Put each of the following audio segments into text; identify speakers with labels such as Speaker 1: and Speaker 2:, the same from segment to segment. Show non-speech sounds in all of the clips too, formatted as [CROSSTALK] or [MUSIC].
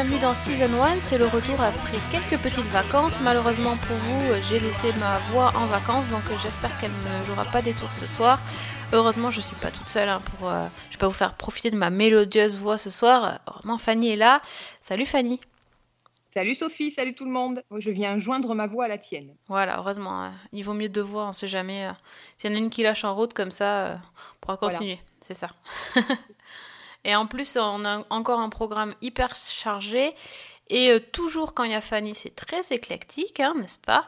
Speaker 1: bienvenue dans Season 1, c'est le retour après quelques petites vacances. Malheureusement pour vous, j'ai laissé ma voix en vacances, donc j'espère qu'elle ne jouera pas des tours ce soir. Heureusement, je suis pas toute seule hein, pour. euh, je vais pas vous faire profiter de ma mélodieuse voix ce soir. Heureusement, Fanny est là. Salut Fanny.
Speaker 2: Salut Sophie, salut tout le monde. Je viens joindre ma voix à la tienne.
Speaker 1: Voilà, heureusement, euh, il vaut mieux deux voix, on sait jamais. euh, S'il y en a une qui lâche en route comme ça, euh, on pourra
Speaker 2: Voilà.
Speaker 1: continuer. C'est ça. [LAUGHS] Et en plus, on a encore un programme hyper chargé. Et euh, toujours quand il y a Fanny, c'est très éclectique, hein, n'est-ce pas?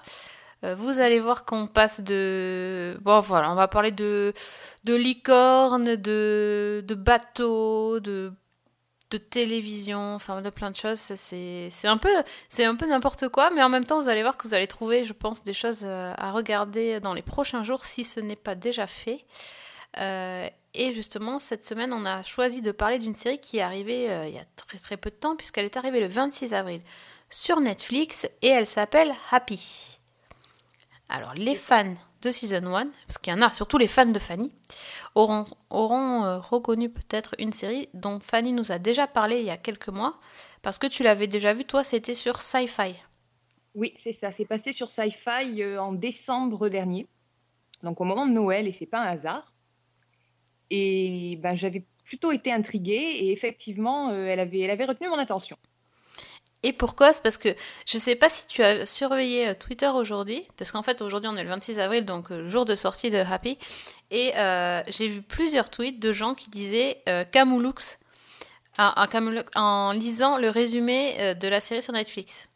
Speaker 1: Euh, Vous allez voir qu'on passe de... Bon voilà, on va parler de, de licorne, de, de bateaux, de, de télévision, enfin de plein de choses. C'est un peu, c'est un peu n'importe quoi, mais en même temps, vous allez voir que vous allez trouver, je pense, des choses euh, à regarder dans les prochains jours si ce n'est pas déjà fait. Euh, et justement, cette semaine, on a choisi de parler d'une série qui est arrivée euh, il y a très très peu de temps, puisqu'elle est arrivée le 26 avril sur Netflix et elle s'appelle Happy. Alors, les fans de Season 1, parce qu'il y en a, surtout les fans de Fanny, auront, auront euh, reconnu peut-être une série dont Fanny nous a déjà parlé il y a quelques mois, parce que tu l'avais déjà vu, toi, c'était sur Sci-Fi.
Speaker 2: Oui, c'est ça. C'est passé sur Sci-Fi en décembre dernier, donc au moment de Noël, et c'est pas un hasard. Et ben, j'avais plutôt été intriguée, et effectivement, euh, elle, avait, elle avait retenu mon attention.
Speaker 1: Et pourquoi? C'est parce que je sais pas si tu as surveillé euh, Twitter aujourd'hui, parce qu'en fait aujourd'hui on est le 26 avril, donc euh, jour de sortie de Happy, et euh, j'ai vu plusieurs tweets de gens qui disaient euh, en, en Camoulux- en lisant le résumé de la série sur Netflix.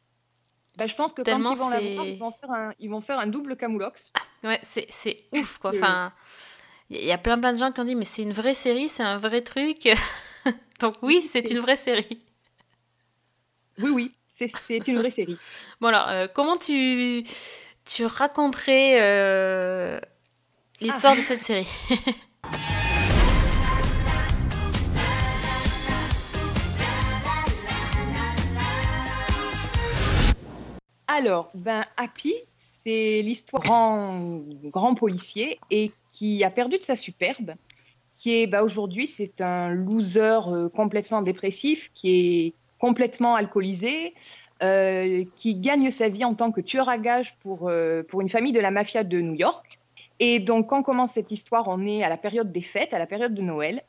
Speaker 2: Ben, je pense que
Speaker 1: Tellement
Speaker 2: quand ils vont la
Speaker 1: c'est-
Speaker 2: voir, ils vont faire un, ils vont faire un double camoulox.
Speaker 1: Ouais, c'est ouf quoi. Enfin, il y a plein plein de gens qui ont dit mais c'est une vraie série, c'est un vrai truc. [LAUGHS] donc oui, c'est une vraie série.
Speaker 2: Oui, oui, c'est une vraie série.
Speaker 1: Bon alors, euh, comment tu, tu raconterais euh, l'histoire de cette série? [LAUGHS]
Speaker 2: Alors, ben, Happy, c'est l'histoire grand, grand policier et qui a perdu de sa superbe, qui est, bah, aujourd'hui, c'est un loser euh, complètement dépressif, qui est complètement alcoolisé, euh, qui gagne sa vie en tant que tueur à gages pour, euh, pour une famille de la mafia de New York. Et donc, quand commence cette histoire, on est à la période des fêtes, à la période de Noël.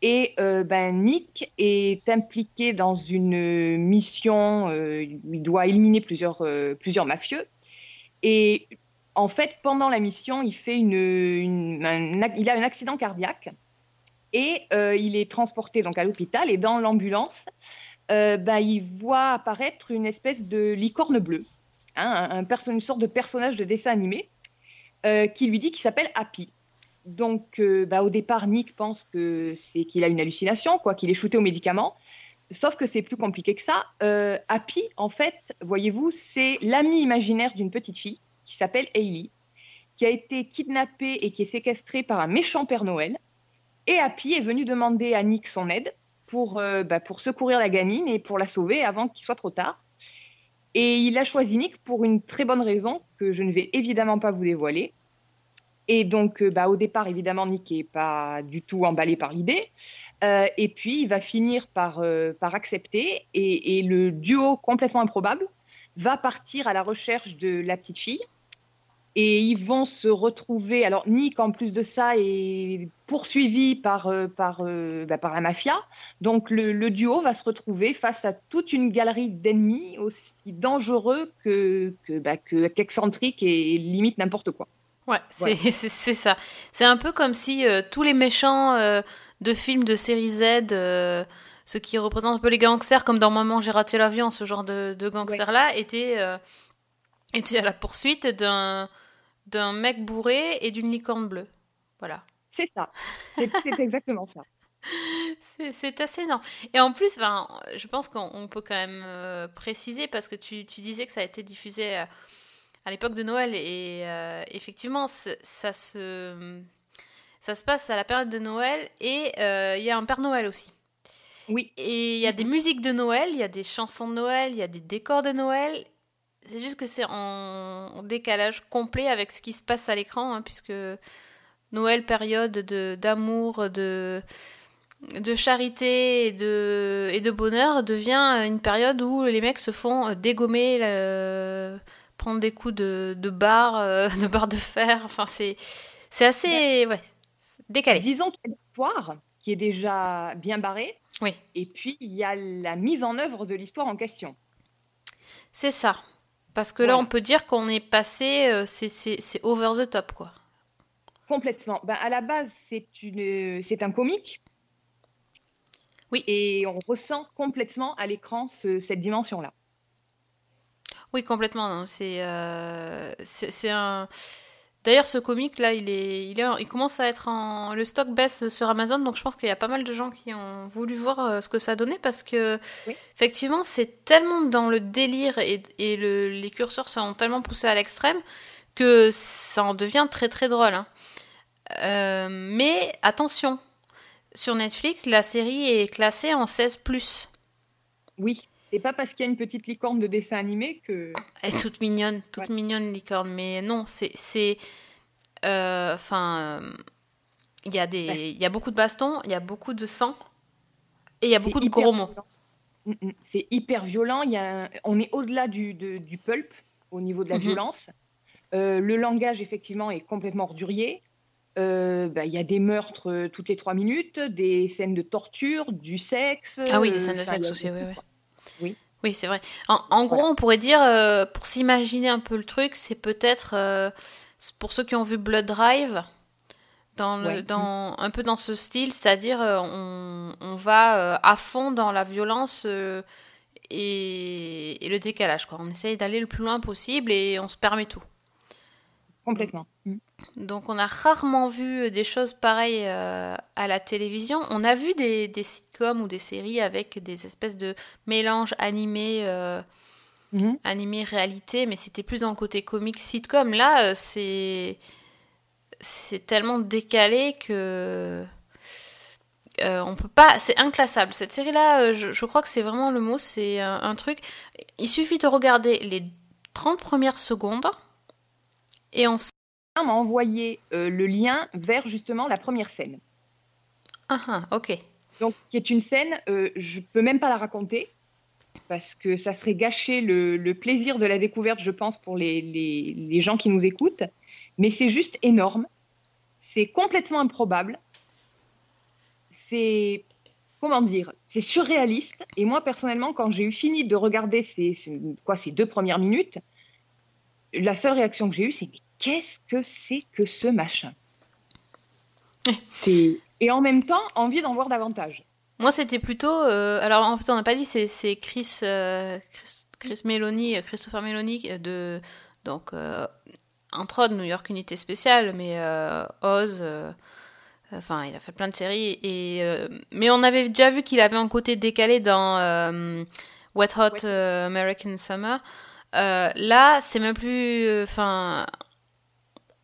Speaker 2: Et ben, Nick est impliqué dans une mission, il doit éliminer plusieurs, plusieurs mafieux. Et en fait, pendant la mission, il, fait un, a un accident cardiaque et euh, il est transporté donc à l'hôpital. Et dans l'ambulance, euh, ben, il voit apparaître une espèce de licorne bleue, hein, un, une sorte de personnage de dessin animé euh, qui lui dit qu'il s'appelle Happy. Donc, bah, au départ, Nick pense que c'est qu'il a une hallucination, quoi, qu'il est shooté aux médicaments. Sauf que c'est plus compliqué que ça. Euh, Happy, en fait, voyez-vous, c'est l'ami imaginaire d'une petite fille qui s'appelle Hailey, qui a été kidnappée et qui est séquestrée par un méchant Père Noël. Et Happy est venu demander à Nick son aide pour, euh, bah, pour secourir la gamine et pour la sauver avant qu'il soit trop tard. Et il a choisi Nick pour une très bonne raison que je ne vais évidemment pas vous dévoiler. Et donc, euh, bah, au départ, évidemment, Nick n'est pas du tout emballé par l'idée. Euh, et puis, il va finir par, euh, accepter. Et, le duo complètement improbable va partir à la recherche de la petite fille. Et ils vont se retrouver. Alors, Nick, en plus de ça, est poursuivi par, bah, la mafia. Donc, le, duo va se retrouver face à toute une galerie d'ennemis aussi dangereux que, que, bah, que- qu'excentriques et limite n'importe quoi.
Speaker 1: Ouais, [LAUGHS] c'est ça. C'est un peu comme si euh, tous les méchants euh, de films de série Z, euh, ceux qui représentent un peu les gangsters, comme dans Maman j'ai raté l'avion, ce genre de, de gangsters-là, étaient, étaient à la poursuite d'un d'un mec bourré et d'une licorne bleue. Voilà.
Speaker 2: C'est ça. C'est exactement ça. [LAUGHS]
Speaker 1: C'est assez énorme. Et en plus, ben, je pense qu'on on peut quand même préciser, parce que tu, tu disais que ça a été diffusé à l'époque de Noël, et euh, effectivement, ça se, ça se passe à la période de Noël, et euh, il y a un Père Noël aussi.
Speaker 2: Oui.
Speaker 1: Et il y a des musiques de Noël, il y a des chansons de Noël, il y a des décors de Noël. c'est juste que c'est en, décalage complet avec ce qui se passe à l'écran, hein, puisque Noël, période de d'amour, de de charité et de, et de bonheur devient une période où les mecs se font dégommer, prendre des coups de, de barre, euh, de barre de fer. Enfin, c'est, c'est assez ouais, décalé.
Speaker 2: Disons qu'il y a l'histoire qui est déjà bien barrée.
Speaker 1: Oui.
Speaker 2: Et puis, il y a la mise en œuvre de l'histoire en question.
Speaker 1: C'est ça. Parce que là, on peut dire qu'on est passé, euh, c'est, c'est, c'est over the top, quoi.
Speaker 2: Complètement. Ben, à la base, c'est une, c'est un comique.
Speaker 1: Oui.
Speaker 2: Et on ressent complètement à l'écran ce- cette dimension-là.
Speaker 1: Oui, complètement. C'est, euh, c'est, c'est un. D'ailleurs, ce comic là, il est, il est, il commence à être en, le stock baisse sur Amazon, donc je pense qu'il y a pas mal de gens qui ont voulu voir euh, ce que ça donnait parce que,
Speaker 2: Oui.
Speaker 1: effectivement, c'est tellement dans le délire et, et le, les curseurs sont tellement poussés à l'extrême que ça en devient très très drôle. hein. Euh, mais attention, sur Netflix, la série est classée en 16+.
Speaker 2: Oui. C'est pas parce qu'il y a une petite licorne de dessin animé que.
Speaker 1: Elle est toute mignonne, toute mignonne licorne. Mais non, c'est, c'est, euh, enfin, euh, il y a des, il y a beaucoup de bastons, il y a beaucoup de sang et il y a beaucoup de gros mots.
Speaker 2: Mm, mm. C'est hyper violent. Il y a un- On est au-delà du, de- du pulp au niveau de la
Speaker 1: Mhm.
Speaker 2: violence. Euh, le langage, effectivement, est complètement ordurier. Euh, bah, Il y a des meurtres toutes les trois minutes, des scènes de torture, du sexe.
Speaker 1: Ah oui, les scènes de sexe aussi, oui,
Speaker 2: tout,
Speaker 1: oui. Oui, c'est vrai. En, en gros, on pourrait dire, euh, pour s'imaginer un peu le truc, c'est peut-être euh, pour ceux qui ont vu Blood Drive, dans le,
Speaker 2: Ouais.
Speaker 1: dans, un peu dans ce style, c'est-à-dire euh, on, on va euh, à fond dans la violence et, et le décalage. Quoi. On essaye d'aller le plus loin possible et on se permet tout.
Speaker 2: Complètement. Mm.
Speaker 1: Donc on a rarement vu des choses pareilles euh, à la télévision. On a vu des, des sitcoms ou des séries avec des espèces de mélanges animés, euh,
Speaker 2: Mhm.
Speaker 1: animés réalité, mais c'était plus dans le côté comique sitcom. Là, euh, c'est c'est tellement décalé que euh, on peut pas. C'est inclassable. Cette série-là, euh, je, je crois que c'est vraiment le mot. C'est un, un truc. Il suffit de regarder les 30 premières secondes et on
Speaker 2: m'a envoyé euh, le lien vers justement la première scène.
Speaker 1: Ah, ah, ok.
Speaker 2: Donc, qui est une scène, euh, je peux même pas la raconter parce que ça serait gâcher le, le plaisir de la découverte, je pense, pour les, les, les gens qui nous écoutent. Mais c'est juste énorme. C'est complètement improbable. C'est comment dire C'est surréaliste. Et moi, personnellement, quand j'ai eu fini de regarder ces, ces- quoi, ces deux premières minutes, la seule réaction que j'ai eue, c'est mais qu'est-ce que c'est que ce machin? C'est- Et en même temps, envie d'en voir davantage.
Speaker 1: Moi, c'était plutôt. euh, alors, en fait, on n'a pas dit, c'est Chris, euh, Chris, Chris Meloni, euh, Christopher Meloni, de. Donc, euh, entre autres, New York Unité Spéciale, mais Oz. Enfin, il a fait plein de séries. Et, mais on avait déjà vu qu'il avait un côté décalé dans Wet Hot American Summer. Euh, là, c'est même plus. Enfin.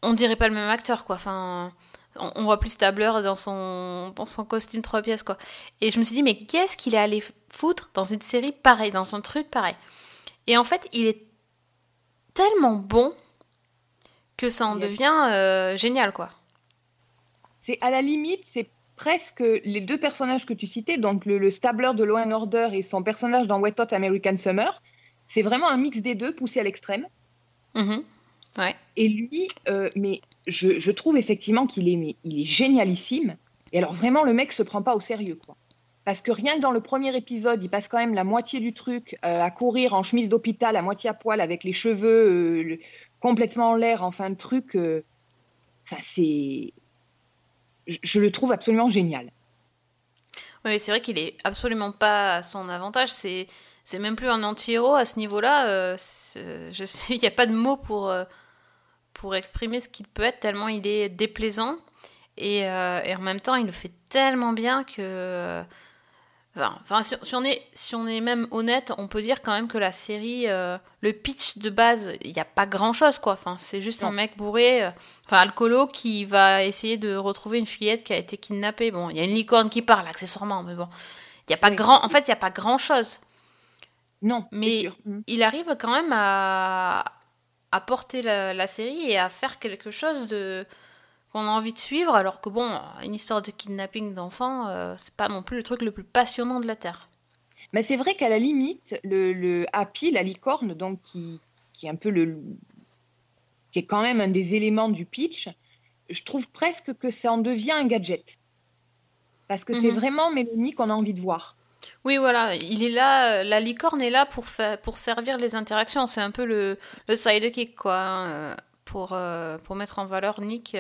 Speaker 1: on dirait pas le même acteur, quoi. Enfin. On, on voit plus Stabler dans son, dans son costume trois pièces, quoi. Et je me suis dit, mais qu'est-ce qu'il est allé foutre dans une série pareille, dans un truc pareil? Et en fait, il est tellement bon que ça en devient euh, génial, quoi.
Speaker 2: C'est à la limite, c'est presque les deux personnages que tu citais, donc le, le Stabler de Law and Order et son personnage dans Wet Hot American Summer. C'est vraiment un mix des deux poussé à l'extrême.
Speaker 1: Mhm. Ouais.
Speaker 2: Et lui, euh, mais je, je trouve effectivement qu'il est, mais il est génialissime. Et alors vraiment, le mec se prend pas au sérieux, quoi. Parce que rien que dans le premier épisode, il passe quand même la moitié du truc euh, à courir en chemise d'hôpital, à moitié à poil, avec les cheveux euh, le- complètement en l'air, enfin, le truc. Enfin, c'est. Je, je le trouve absolument génial.
Speaker 1: Oui, c'est vrai qu'il est absolument pas à son avantage. C'est, c'est même plus un anti-héros à ce niveau-là. euh, c'est- je sais, il n'y a pas de mots pour, euh, pour exprimer ce qu'il peut être, tellement il est déplaisant. Et, euh, et en même temps, il le fait tellement bien que. Enfin, si, si on est, si on est même honnête, on peut dire quand même que la série, le pitch de base, il n'y a pas grand-chose, quoi. Enfin, c'est juste un mec bourré, enfin, alcoolo, qui va essayer de retrouver une fillette qui a été kidnappée. Bon, il y a une licorne qui parle, accessoirement, mais bon. Il y a pas
Speaker 2: Oui.
Speaker 1: grand... En fait, il n'y a pas grand-chose.
Speaker 2: Non,
Speaker 1: Mais.
Speaker 2: Mm.
Speaker 1: il arrive quand même à, à porter la, la série et à faire quelque chose de qu'on a envie de suivre, alors que bon, une histoire de kidnapping d'enfants, euh, c'est pas non plus le truc le plus passionnant de la Terre.
Speaker 2: Mais c'est vrai qu'à la limite, le, le Happy, la licorne, donc qui, qui est un peu le, qui est quand même un des éléments du pitch, je trouve presque que ça en devient un gadget. Parce que c'est
Speaker 1: Mhm.
Speaker 2: vraiment Mélanie qu'on a envie de voir.
Speaker 1: Oui, voilà, il est là, euh, la licorne est là pour, faire, pour servir les interactions. C'est un peu le, le sidekick, quoi, hein, euh, pour, euh, pour mettre en valeur Nick.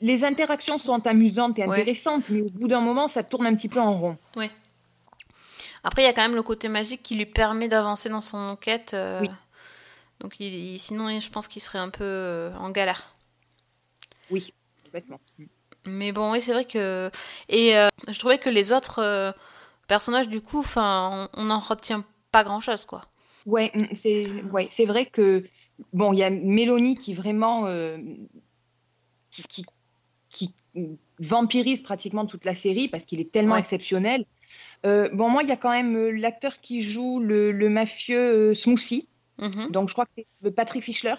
Speaker 2: Les interactions sont amusantes et
Speaker 1: Ouais.
Speaker 2: intéressantes, mais au bout d'un moment, ça tourne un petit peu en rond.
Speaker 1: Après, il y a quand même le côté magique qui lui permet d'avancer dans son enquête. euh,
Speaker 2: Oui.
Speaker 1: Donc, il, il- sinon, je pense qu'il serait un peu euh, en galère.
Speaker 2: Oui, complètement.
Speaker 1: Mais bon, oui, c'est vrai que. Et euh, je trouvais que les autres personnages, du coup, enfin, on n'en retient pas grand chose, quoi.
Speaker 2: Ouais, mm, c'est ouais, c'est vrai que bon, il y a Mélanie qui vraiment euh, qui, qui, qui vampirise pratiquement toute la série parce qu'il est tellement
Speaker 1: Ouais.
Speaker 2: exceptionnel. Euh, bon, moi, il y a quand même euh, l'acteur qui joue le, le mafieux Smoothie,
Speaker 1: Mhm.
Speaker 2: donc je crois que c'est Patrick Fischler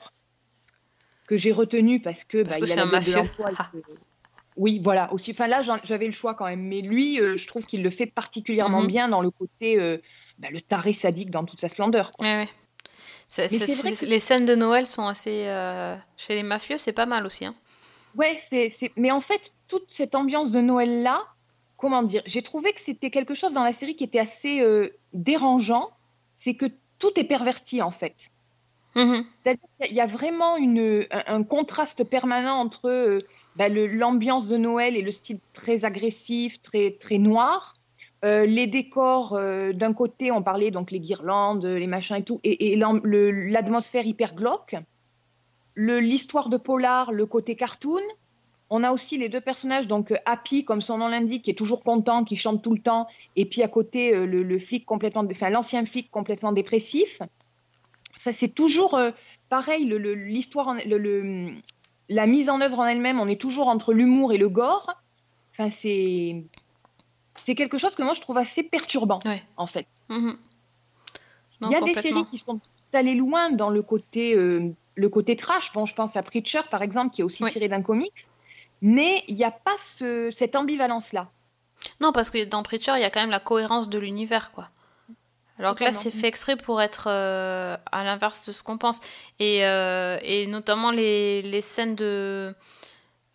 Speaker 2: que j'ai retenu parce que
Speaker 1: Parce
Speaker 2: bah,
Speaker 1: que
Speaker 2: il a
Speaker 1: un
Speaker 2: de Oui, voilà, aussi. Enfin, là, j'avais le choix quand même. Mais lui, euh, je trouve qu'il le fait particulièrement
Speaker 1: Mhm.
Speaker 2: bien dans le côté, euh, bah, le taré sadique dans toute sa splendeur. quoi.
Speaker 1: Ouais, ouais. C'est-
Speaker 2: que-
Speaker 1: Les scènes de Noël sont assez. euh, Chez les mafieux, c'est pas mal aussi. Hein.
Speaker 2: Ouais, c'est, mais en fait, toute cette ambiance de Noël-là, comment dire, j'ai trouvé que c'était quelque chose dans la série qui était assez dérangeant. C'est que tout est perverti, en fait.
Speaker 1: Mhm.
Speaker 2: C'est-à-dire qu'il y a vraiment une, un, un contraste permanent entre bah, l'ambiance de Noël et le style très agressif, très, très noir. Euh, les décors, euh, d'un côté, on parlait donc les guirlandes, les machins et tout, et, l'atmosphère hyper glauque. L'histoire de Polar, le côté cartoon. On a aussi les deux personnages, donc euh, Happy, comme son nom l'indique, qui est toujours content, qui chante tout le temps, et puis à côté, le, flic complètement, enfin l'ancien flic complètement dépressif. Ça, c'est toujours pareil, l'histoire, la mise en œuvre en elle-même, on est toujours entre l'humour et le gore. Enfin, c'est c'est quelque chose que moi je trouve assez perturbant,
Speaker 1: Ouais.
Speaker 2: en fait.
Speaker 1: Mhm. Non,
Speaker 2: Il y a des séries qui sont allées loin dans le côté, euh, le côté trash. Bon, je pense à Preacher, par exemple, qui est aussi
Speaker 1: Oui.
Speaker 2: tiré d'un comic. Mais il n'y a pas ce- cette ambivalence-là.
Speaker 1: Non, parce que dans Preacher, il y a quand même la cohérence de l'univers, quoi. Alors que là, c'est fait exprès pour être euh, à l'inverse de ce qu'on pense. Et, euh, et notamment les, les scènes de,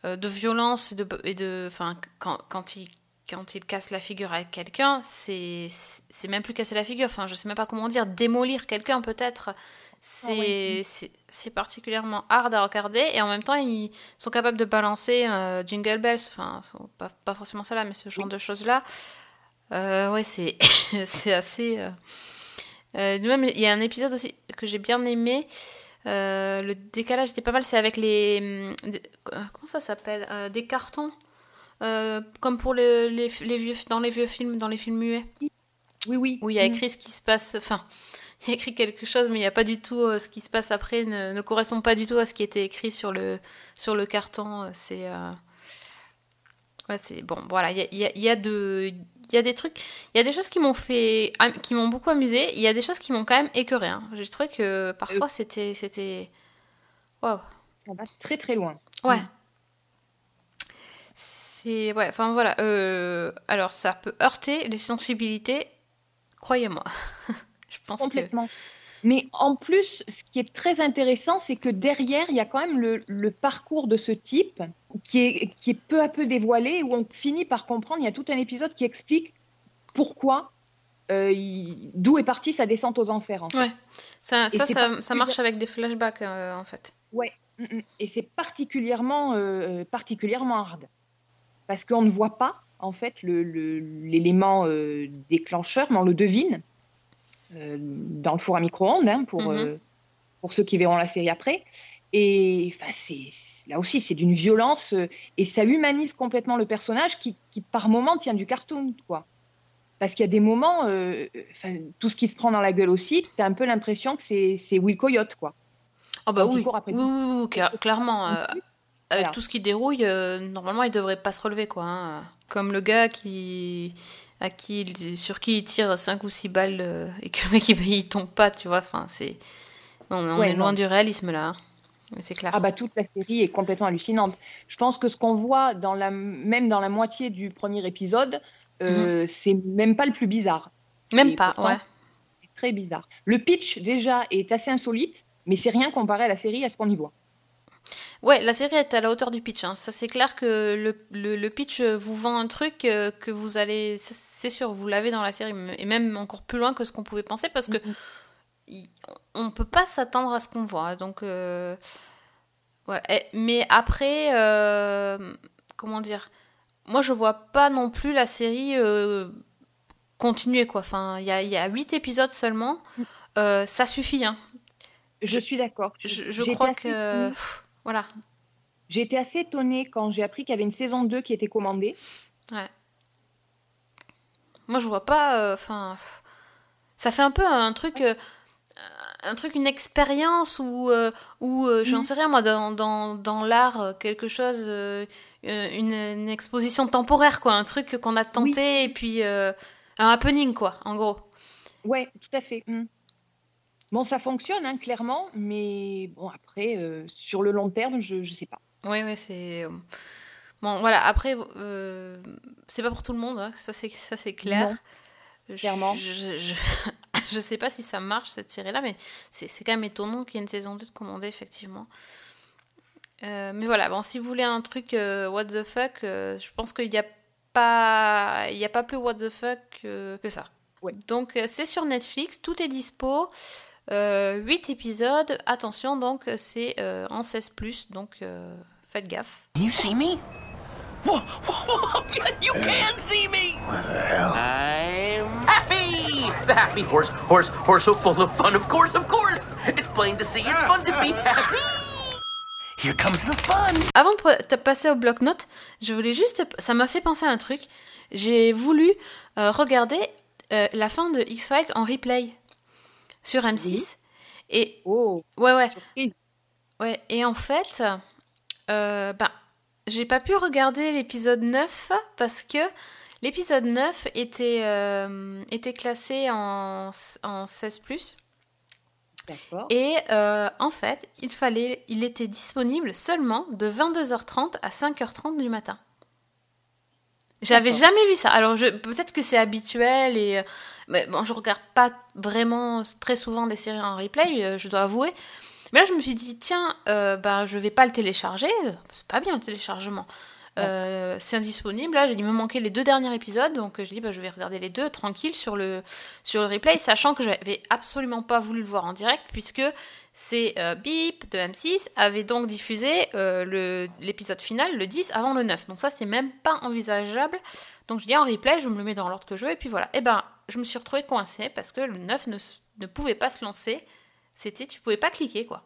Speaker 1: euh, de violence et de, et de enfin, quand, quand il quand il casse la figure à quelqu'un, c'est même plus casser la figure. Enfin, je sais même pas comment dire, démolir quelqu'un peut-être. C'est
Speaker 2: Ah
Speaker 1: c'est- particulièrement hard à regarder et en même temps ils sont capables de balancer Jingle Bells, enfin pas, pas forcément ça là, mais ce genre de choses là. Euh, ouais, c'est [LAUGHS] c'est assez. euh, euh, de même, il y a un épisode aussi que j'ai bien aimé. Euh, le décalage était pas mal, c'est avec les. hum, comment ça s'appelle Des cartons. Comme pour le- les, les vieux, dans les vieux films, dans les films muets,
Speaker 2: Oui, oui.
Speaker 1: où il y a
Speaker 2: Mm.
Speaker 1: écrit ce qui se passe. Enfin, [LAUGHS] il y a écrit quelque chose, mais il n'y a pas du tout ce qui se passe après, ne, ne correspond pas du tout à ce qui était écrit sur le, sur le carton. C'est. Ouais, c'est bon, voilà, il y a, y a- y a de, y a des trucs, il y a des choses qui m'ont fait, qui m'ont beaucoup amusé. Il y a des choses qui m'ont quand même écœuré. Hein. J'ai trouvé que parfois c'était, c'était, waouh,
Speaker 2: Ça va très très loin.
Speaker 1: ouais. C'est ouais, enfin voilà. euh, alors ça peut heurter les sensibilités, croyez-moi. [LAUGHS] Je pense que
Speaker 2: Complètement. Mais en plus, ce qui est très intéressant, c'est que derrière, il y a quand même le, le parcours de ce type qui est, qui est peu à peu dévoilé, où on finit par comprendre, il y a tout un épisode qui explique pourquoi, euh, il- d'où est partie sa descente aux enfers. En fait.
Speaker 1: Ouais. ça, ça, ça, marche avec des flashbacks euh, en fait.
Speaker 2: Mm, mm. Et c'est particulièrement, euh, particulièrement hard. Parce qu'on ne voit pas, en fait, le- le- l'élément euh, déclencheur, mais on le devine dans le four à micro-ondes, hein, pour,
Speaker 1: Mhm.
Speaker 2: euh, pour ceux qui verront la série après. Et enfin, c'est, c'est- là aussi, c'est d'une violence, euh, et ça humanise complètement le personnage qui, qui, par moments, tient du cartoon, quoi. Parce qu'il y a des moments, euh, tout ce qui se prend dans la gueule aussi, t'as un peu l'impression que c'est, c'est Will Coyote, quoi.
Speaker 1: Oh bah oui,
Speaker 2: après
Speaker 1: oui, oui, oui, cla- clairement. euh, avec
Speaker 2: Voilà.
Speaker 1: tout ce qui dérouille, euh, normalement, il devrait pas se relever, quoi. hein. Comme le gars qui à qui il- sur qui il tire 5 ou 6 balles euh, et que le mec [LAUGHS] il tombe pas, tu vois. Enfin, c'est. On, on
Speaker 2: Ouais,
Speaker 1: est loin
Speaker 2: non.
Speaker 1: du réalisme là. hein. C'est clair.
Speaker 2: Ah bah toute la série est complètement hallucinante. Je pense que ce qu'on voit dans la même dans la moitié du premier épisode, euh, c'est même pas le plus bizarre.
Speaker 1: Même
Speaker 2: et
Speaker 1: pas,
Speaker 2: pourtant,
Speaker 1: ouais.
Speaker 2: C'est très bizarre. Le pitch déjà est assez insolite, mais c'est rien comparé à la série à ce qu'on y voit.
Speaker 1: Ouais, la série est à la hauteur du pitch. hein. Ça, c'est clair que le, le, le pitch euh, vous vend un truc euh, que vous allez. c'est- sûr, vous l'avez dans la série, et même encore plus loin que ce qu'on pouvait penser, parce que
Speaker 2: Mhm.
Speaker 1: On peut pas s'attendre à ce qu'on voit. Donc, euh, voilà. Mais après, euh, comment dire Moi, je vois pas non plus la série euh, continuer, quoi. Enfin, il y a, y a 8 épisodes seulement. Euh, ça suffit, hein.
Speaker 2: Je suis d'accord.
Speaker 1: Je, crois que.
Speaker 2: étonnée.
Speaker 1: Voilà.
Speaker 2: J'ai été assez étonnée quand j'ai appris qu'il y avait une saison 2 qui était commandée.
Speaker 1: Moi, je vois pas. Enfin, ça fait un peu un truc, un truc, une expérience ou ou où euh, j'en
Speaker 2: Mhm.
Speaker 1: sais rien moi dans dans, dans l'art euh, quelque chose, euh, euh, une, une exposition temporaire quoi, un truc qu'on a tenté et puis euh, un happening quoi, en gros.
Speaker 2: Ouais, tout à fait. Mm. Bon, ça fonctionne, hein, clairement, mais bon, après, euh, sur le long terme, je ne sais pas.
Speaker 1: Oui, oui, c'est. euh, Bon, voilà, après, euh, c'est pas pour tout le monde, hein, ça c'est clair.
Speaker 2: Non, clairement.
Speaker 1: Je, je, je, [LAUGHS] je sais pas si ça marche cette série-là, mais c'est c'est quand même étonnant qu'il y ait une saison 2 de commandée, effectivement. Euh, mais voilà, bon, si vous voulez un truc euh, what the fuck, euh, je pense qu'il n'y a pas il y a pas plus what the fuck euh, que ça.
Speaker 2: Ouais.
Speaker 1: Donc euh, c'est sur Netflix, tout est dispo. Euh, 8 épisodes, attention donc c'est euh, en 16+, donc euh, faites gaffe.
Speaker 3: You see me? Whoa, whoa, whoa, [LAUGHS] you can see me! I'm happy! The happy horse, horse, horse so full of fun, of course, of course! It's plain to see it's fun to be happy! Here comes the fun!
Speaker 1: Avant de pa- de passer au bloc-notes, je voulais juste. Ça m'a fait penser à un truc. J'ai voulu euh, regarder euh, la fin de X-Files en replay sur M6. Et
Speaker 2: Oh,
Speaker 1: ouais, ouais,
Speaker 2: surprise.
Speaker 1: ouais. Et en fait, euh, ben, j'ai pas pu regarder l'épisode 9 parce que l'épisode 9 était, euh, était classé en, en 16.
Speaker 2: D'accord.
Speaker 1: Et euh, en fait, il fallait, il était disponible seulement de 22h30 à 5h30 du matin. J'avais jamais vu ça. Alors peut-être que c'est habituel et euh, mais bon, je regarde pas vraiment très souvent des séries en replay, je dois avouer. Mais là, je me suis dit tiens, euh, ben je vais pas le télécharger. C'est pas bien le téléchargement. Euh, c'est indisponible. Là, j'ai dit me manquait les deux derniers épisodes, donc j'ai dit bah, je vais regarder les deux tranquille sur le sur le replay, sachant que j'avais absolument pas voulu le voir en direct puisque c'est euh, Beep de M6 avait donc diffusé euh, l'épisode final le 10 avant le 9. Donc ça c'est même pas envisageable. Donc je dis en replay, je me le mets dans l'ordre que je veux et puis voilà. Et ben je me suis retrouvée coincée parce que le 9 ne, ne pouvait pas se lancer. C'était tu pouvais pas cliquer quoi.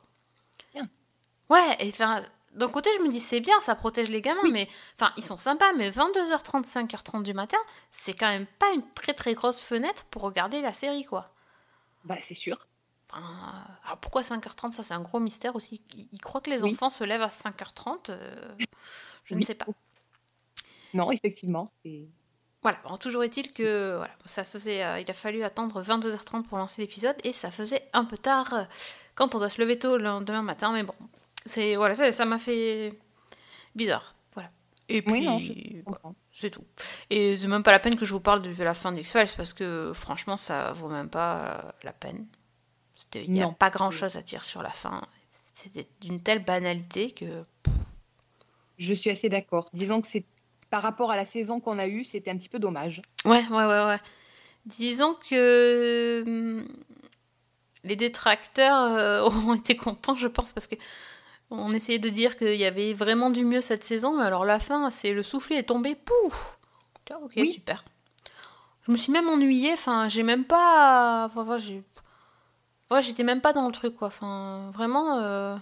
Speaker 1: Ouais, et enfin d'un côté je me dis c'est bien, ça protège les gamins mais enfin ils sont sympas mais 22h30 5h30 du matin, c'est quand même pas une très très grosse fenêtre pour regarder la série quoi.
Speaker 2: Bah, c'est sûr.
Speaker 1: Alors pourquoi 5h30 Ça, c'est un gros mystère aussi. Ils, croient que les
Speaker 2: Oui.
Speaker 1: enfants se lèvent à 5h30. euh, je ne sais pas.
Speaker 2: Non, effectivement, c'est.
Speaker 1: Voilà, bon, toujours est-il que voilà, ça faisait, euh, il a fallu attendre 22h30 pour lancer l'épisode et ça faisait un peu tard euh, quand on doit se lever tôt le lendemain matin. Mais bon, c'est voilà, ça ça m'a fait bizarre. Voilà. Et puis
Speaker 2: Oui,
Speaker 1: c'est tout. Et c'est même pas la peine que je vous parle de la fin d'X-Files parce que franchement, ça vaut même pas la peine. Il n'y a pas grand chose à dire sur la fin. C'était d'une telle banalité que.
Speaker 2: Je suis assez d'accord. Disons que c'est par rapport à la saison qu'on a eue, c'était un petit peu dommage.
Speaker 1: Ouais, ouais, ouais, ouais. Disons que hum, les détracteurs euh, [LAUGHS] auront été contents, je pense, parce que on essayait de dire qu'il y avait vraiment du mieux cette saison, mais alors la fin, c'est le soufflet est tombé, pouf Ah, Ok,
Speaker 2: Oui.
Speaker 1: super. Je me suis même ennuyée, enfin, j'ai même pas. Enfin, voilà, j'ai. Ouais, j'étais même pas dans le truc, quoi. Enfin, vraiment. euh,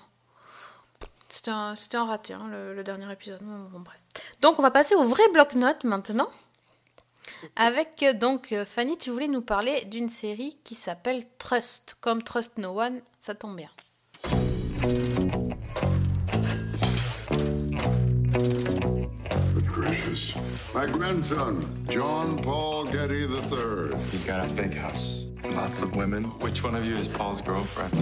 Speaker 1: C'était un, raté, hein, le, le dernier épisode. Bon, bon, bref. Donc, on va passer au vrai bloc-notes maintenant. Avec euh, donc euh, Fanny, tu voulais nous parler d'une série qui s'appelle Trust. Comme Trust No One, ça tombe bien.
Speaker 4: My grandson, John Paul Getty III.
Speaker 5: He's got a big house, lots of women. Which one of you is Paul's girlfriend?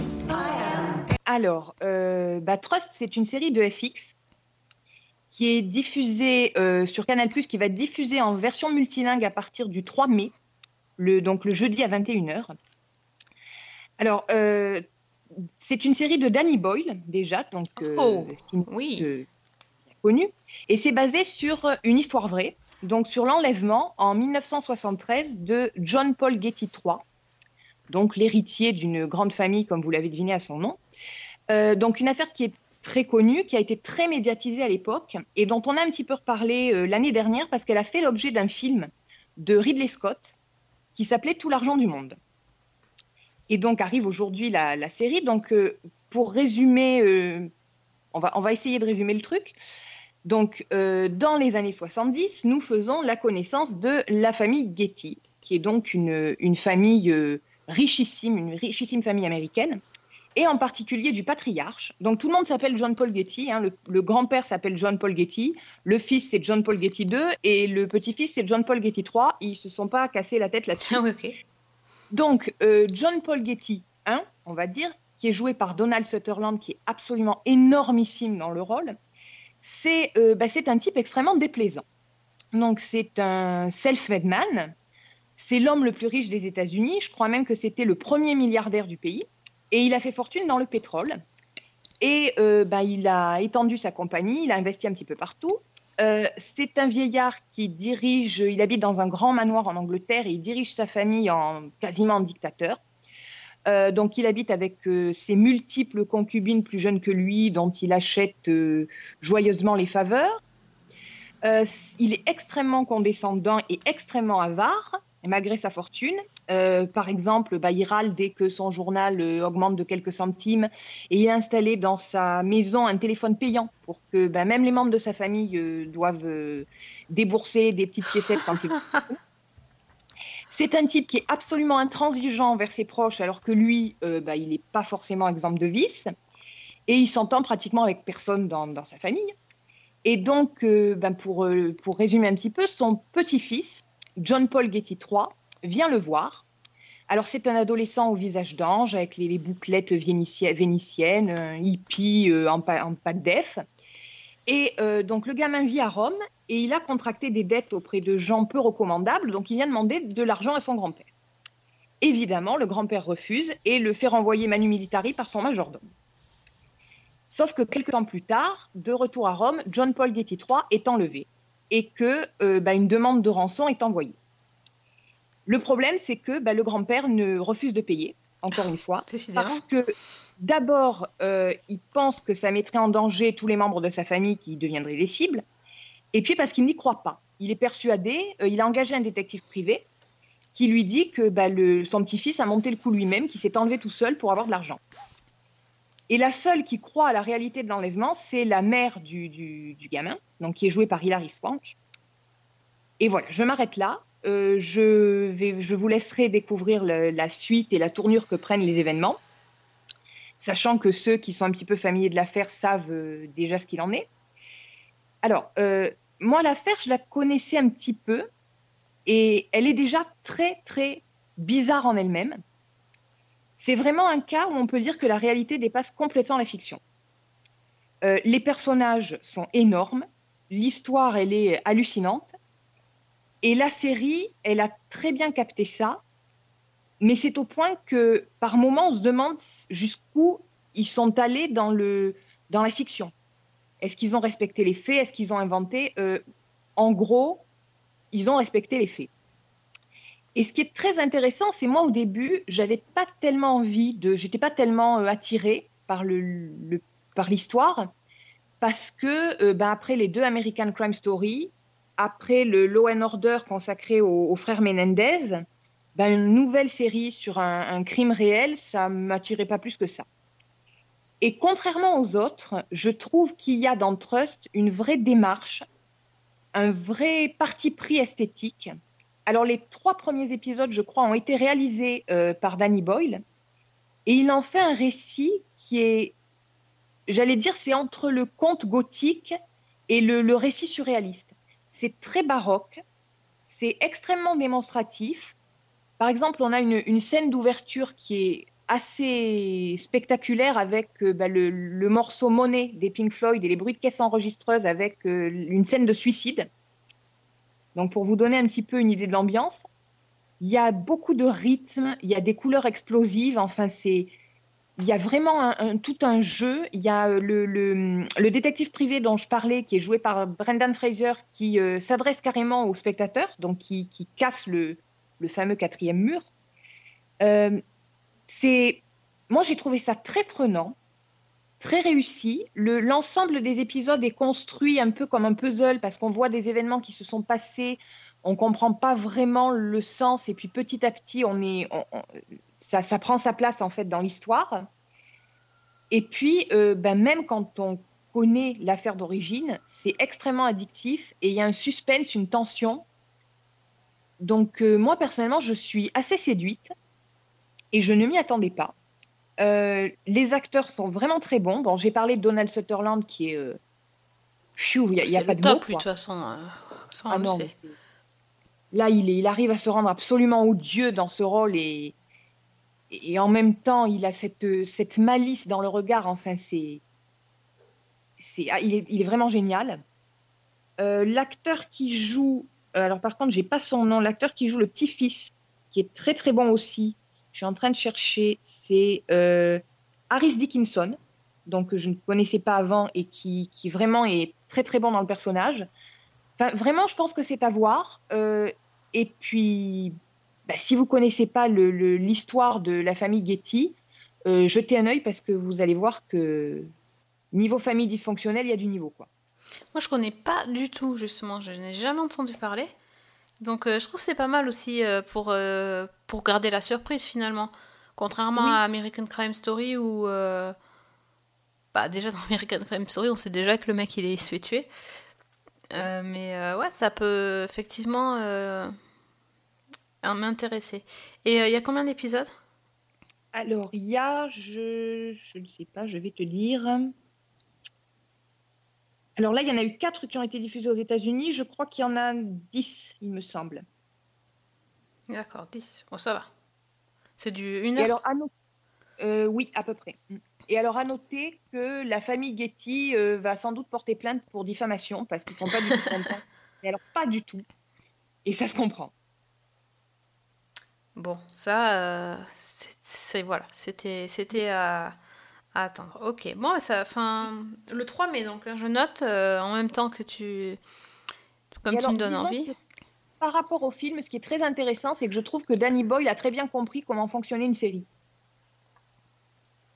Speaker 2: Alors, euh, bah, Trust, c'est une série de FX qui est diffusée euh, sur Canal+, qui va être diffusée en version multilingue à partir du 3 mai, le, donc le jeudi à 21h. Alors, euh, c'est une série de Danny Boyle, déjà, donc euh,
Speaker 1: Oh,
Speaker 2: une
Speaker 1: Oui.
Speaker 2: euh, connue, et c'est basé sur une histoire vraie, donc sur l'enlèvement en 1973 de John Paul Getty III, donc l'héritier d'une grande famille, comme vous l'avez deviné à son nom. Euh, donc une affaire qui est très connue, qui a été très médiatisée à l'époque et dont on a un petit peu reparlé euh, l'année dernière parce qu'elle a fait l'objet d'un film de Ridley Scott qui s'appelait Tout l'argent du monde. Et donc arrive aujourd'hui la, série. Donc euh, pour résumer, on va essayer de résumer le truc. Donc euh, dans les années 70, nous faisons la connaissance de la famille Getty, qui est donc une, une famille euh, richissime, une richissime famille américaine et en particulier du patriarche. Donc tout le monde s'appelle John Paul Getty. hein. Le, le grand-père s'appelle John Paul Getty, le fils c'est John Paul Getty II et le petit-fils c'est John Paul Getty III. Ils se sont pas cassés la tête là-dessus.
Speaker 1: Ah.
Speaker 2: Donc euh, John Paul Getty I, on va dire, qui est joué par Donald Sutherland, qui est absolument énormissime dans le rôle, c'est euh, bah, c'est un type extrêmement déplaisant. Donc c'est un self-made man. C'est l'homme le plus riche des États-Unis. Je crois même que c'était le premier milliardaire du pays. Et il a fait fortune dans le pétrole. Et euh, bah, il a étendu sa compagnie, il a investi un petit peu partout. Euh, c'est un vieillard qui dirige, il habite dans un grand manoir en Angleterre et il dirige sa famille en quasiment en dictateur. Euh, donc il habite avec euh, ses multiples concubines plus jeunes que lui, dont il achète euh, joyeusement les faveurs. Il est extrêmement condescendant et extrêmement avare, malgré sa fortune. Par exemple, bah, il râle dès que son journal augmente de quelques centimes et il a installé dans sa maison un téléphone payant pour que bah, même les membres de sa famille doivent débourser des petites piécettes quand ils [LAUGHS] C'est un type qui est absolument intransigeant envers ses proches, alors que lui, euh, bah, il n'est pas forcément exemple de vice. Et il s'entend pratiquement avec personne dans, sa famille. Et donc, euh, ben, pour, euh, pour résumer un petit peu, son petit-fils, John Paul Getty III, vient le voir. Alors, c'est un adolescent au visage d'ange, avec les, bouclettes vénitie- vénitiennes, un hippie en, en. Et donc, le gamin vit à Rome et il a contracté des dettes auprès de gens peu recommandables, donc il vient demander de l'argent à son grand-père. Évidemment, le grand-père refuse et le fait renvoyer manu militari par son majordome. Sauf que quelques temps plus tard, de retour à Rome, John Paul Getty III est enlevé et que euh, bah, une demande de rançon est envoyée. Le problème, c'est que bah, le grand-père ne refuse de payer, encore une fois,
Speaker 1: Décidément.
Speaker 2: parce que d'abord, euh, il pense que ça mettrait en danger tous les membres de sa famille qui deviendraient des cibles, et puis parce qu'il n'y croit pas. Il est persuadé, euh, il a engagé un détective privé qui lui dit que bah, son petit-fils a monté le coup lui-même, qui s'est enlevé tout seul pour avoir de l'argent. Et la seule qui croit à la réalité de l'enlèvement, c'est la mère du, gamin, donc qui est jouée par Hilary Swank. Et voilà, je m'arrête là. Euh, je, vous laisserai découvrir la suite et la tournure que prennent les événements, sachant que ceux qui sont un petit peu familiers de l'affaire savent euh, déjà ce qu'il en est. Alors, moi, l'affaire, je la connaissais un petit peu, et elle est déjà très, très bizarre en elle-même. C'est vraiment un cas où on peut dire que la réalité dépasse complètement la fiction. Euh, les personnages sont énormes, l'histoire, elle est hallucinante, et la série, elle a très bien capté ça, mais c'est au point que par moments, on se demande jusqu'où ils sont allés dans, le, dans la fiction. Est-ce qu'ils ont respecté les faits? Est-ce qu'ils ont inventé? Euh, En gros, ils ont respecté les faits. Et ce qui est très intéressant, c'est moi au début, j'avais pas tellement envie de, j'étais pas tellement euh, attirée par l'histoire, parce que euh, ben, après les deux American Crime Story, après le Law and Order consacré aux, frères Menendez, ben, une nouvelle série sur un, un crime réel, ça m'attirait pas plus que ça. Et contrairement aux autres, je trouve qu'il y a dans Trust une vraie démarche, un vrai parti pris esthétique. Alors les trois premiers épisodes, je crois, ont été réalisés euh, par Danny Boyle, et il en fait un récit qui est, j'allais dire, c'est entre le conte gothique et le, récit surréaliste. c'est très baroque, c'est extrêmement démonstratif. Par exemple, on a une scène d'ouverture qui est assez spectaculaire avec euh, bah, le, morceau Money des Pink Floyd et les bruits de caisse enregistreuse avec euh, une scène de suicide. Donc pour vous donner un petit peu une idée de l'ambiance, il y a beaucoup de rythme, il y a des couleurs explosives, enfin c'est il y a vraiment tout un jeu. Il y a euh, le, détective privé dont je parlais, qui est joué par Brendan Fraser, qui s'adresse carrément aux spectateurs, donc qui, casse le, fameux quatrième mur. C'est, moi j'ai trouvé ça très prenant, très réussi. Le, l'ensemble des épisodes est construit un peu comme un puzzle parce qu'on voit des événements qui se sont passés, on comprend pas vraiment le sens et puis petit à petit on est, ça, ça prend sa place en fait dans l'histoire. Et puis euh, ben, même quand on connaît l'affaire d'origine, c'est extrêmement addictif et il y a un suspense, une tension. Donc euh, moi personnellement je suis assez séduite et je ne m'y attendais pas. Euh, les acteurs sont vraiment très bons. Bon, j'ai parlé de Donald Sutherland qui est. euh, Il n'y a, pas de mots.
Speaker 1: top, lui, de toute façon. euh, on
Speaker 2: Ah non, là, il, est, il arrive à se rendre absolument odieux dans ce rôle et, et en même temps, il a cette, cette malice dans le regard. Enfin, c'est. c'est ah, il, est, il est vraiment génial. Euh, l'acteur qui joue. euh, alors, par contre, j'ai pas son nom. L'acteur qui joue le petit-fils, qui est très très bon aussi. Je suis en train de chercher. C'est euh, Harris Dickinson, donc que je ne connaissais pas avant et qui, vraiment est très très bon dans le personnage. Enfin, vraiment, je pense que c'est à voir. Euh, et puis, bah, si vous connaissez pas l'histoire de la famille Getty, euh, jetez un œil parce que vous allez voir que niveau famille dysfonctionnelle, il y a du niveau. Quoi.
Speaker 1: Moi, je connais pas du tout, justement. Je n'ai jamais entendu parler. Donc, euh, je trouve que c'est pas mal aussi euh, pour, euh, pour garder la surprise, finalement. Contrairement
Speaker 2: Oui.
Speaker 1: à American Crime Story, où... euh, Bah, déjà, dans American Crime Story, on sait déjà que le mec, il est, il se fait tuer. Euh, mais euh, ouais, ça peut effectivement m'intéresser. Et il y a combien d'épisodes?
Speaker 2: Alors, il y a, je, je ne sais pas, je vais te dire. Alors là, il y en a eu quatre qui ont été diffusés aux États-Unis. Je crois qu'il y en a dix, il me semble.
Speaker 1: D'accord, 10. Bon, ça va. C'est du 1
Speaker 2: Et
Speaker 1: heure
Speaker 2: alors, à euh, oui, à peu près. Mm. Et alors, à noter que la famille Getty euh, va sans doute porter plainte pour diffamation parce qu'ils sont pas du tout contents. [LAUGHS] Mais alors, pas du tout. Et ça se comprend.
Speaker 1: Bon, ça, euh, c'est voilà, c'était c'était à, à attendre. Ok, bon, ça, fin, le 3 mai, donc hein, je note euh, en même temps que tu, comme
Speaker 2: Et
Speaker 1: tu
Speaker 2: alors,
Speaker 1: me donnes envie.
Speaker 2: Par rapport au film, ce qui est très intéressant, c'est que je trouve que Danny Boyle a très bien compris comment fonctionnait une série.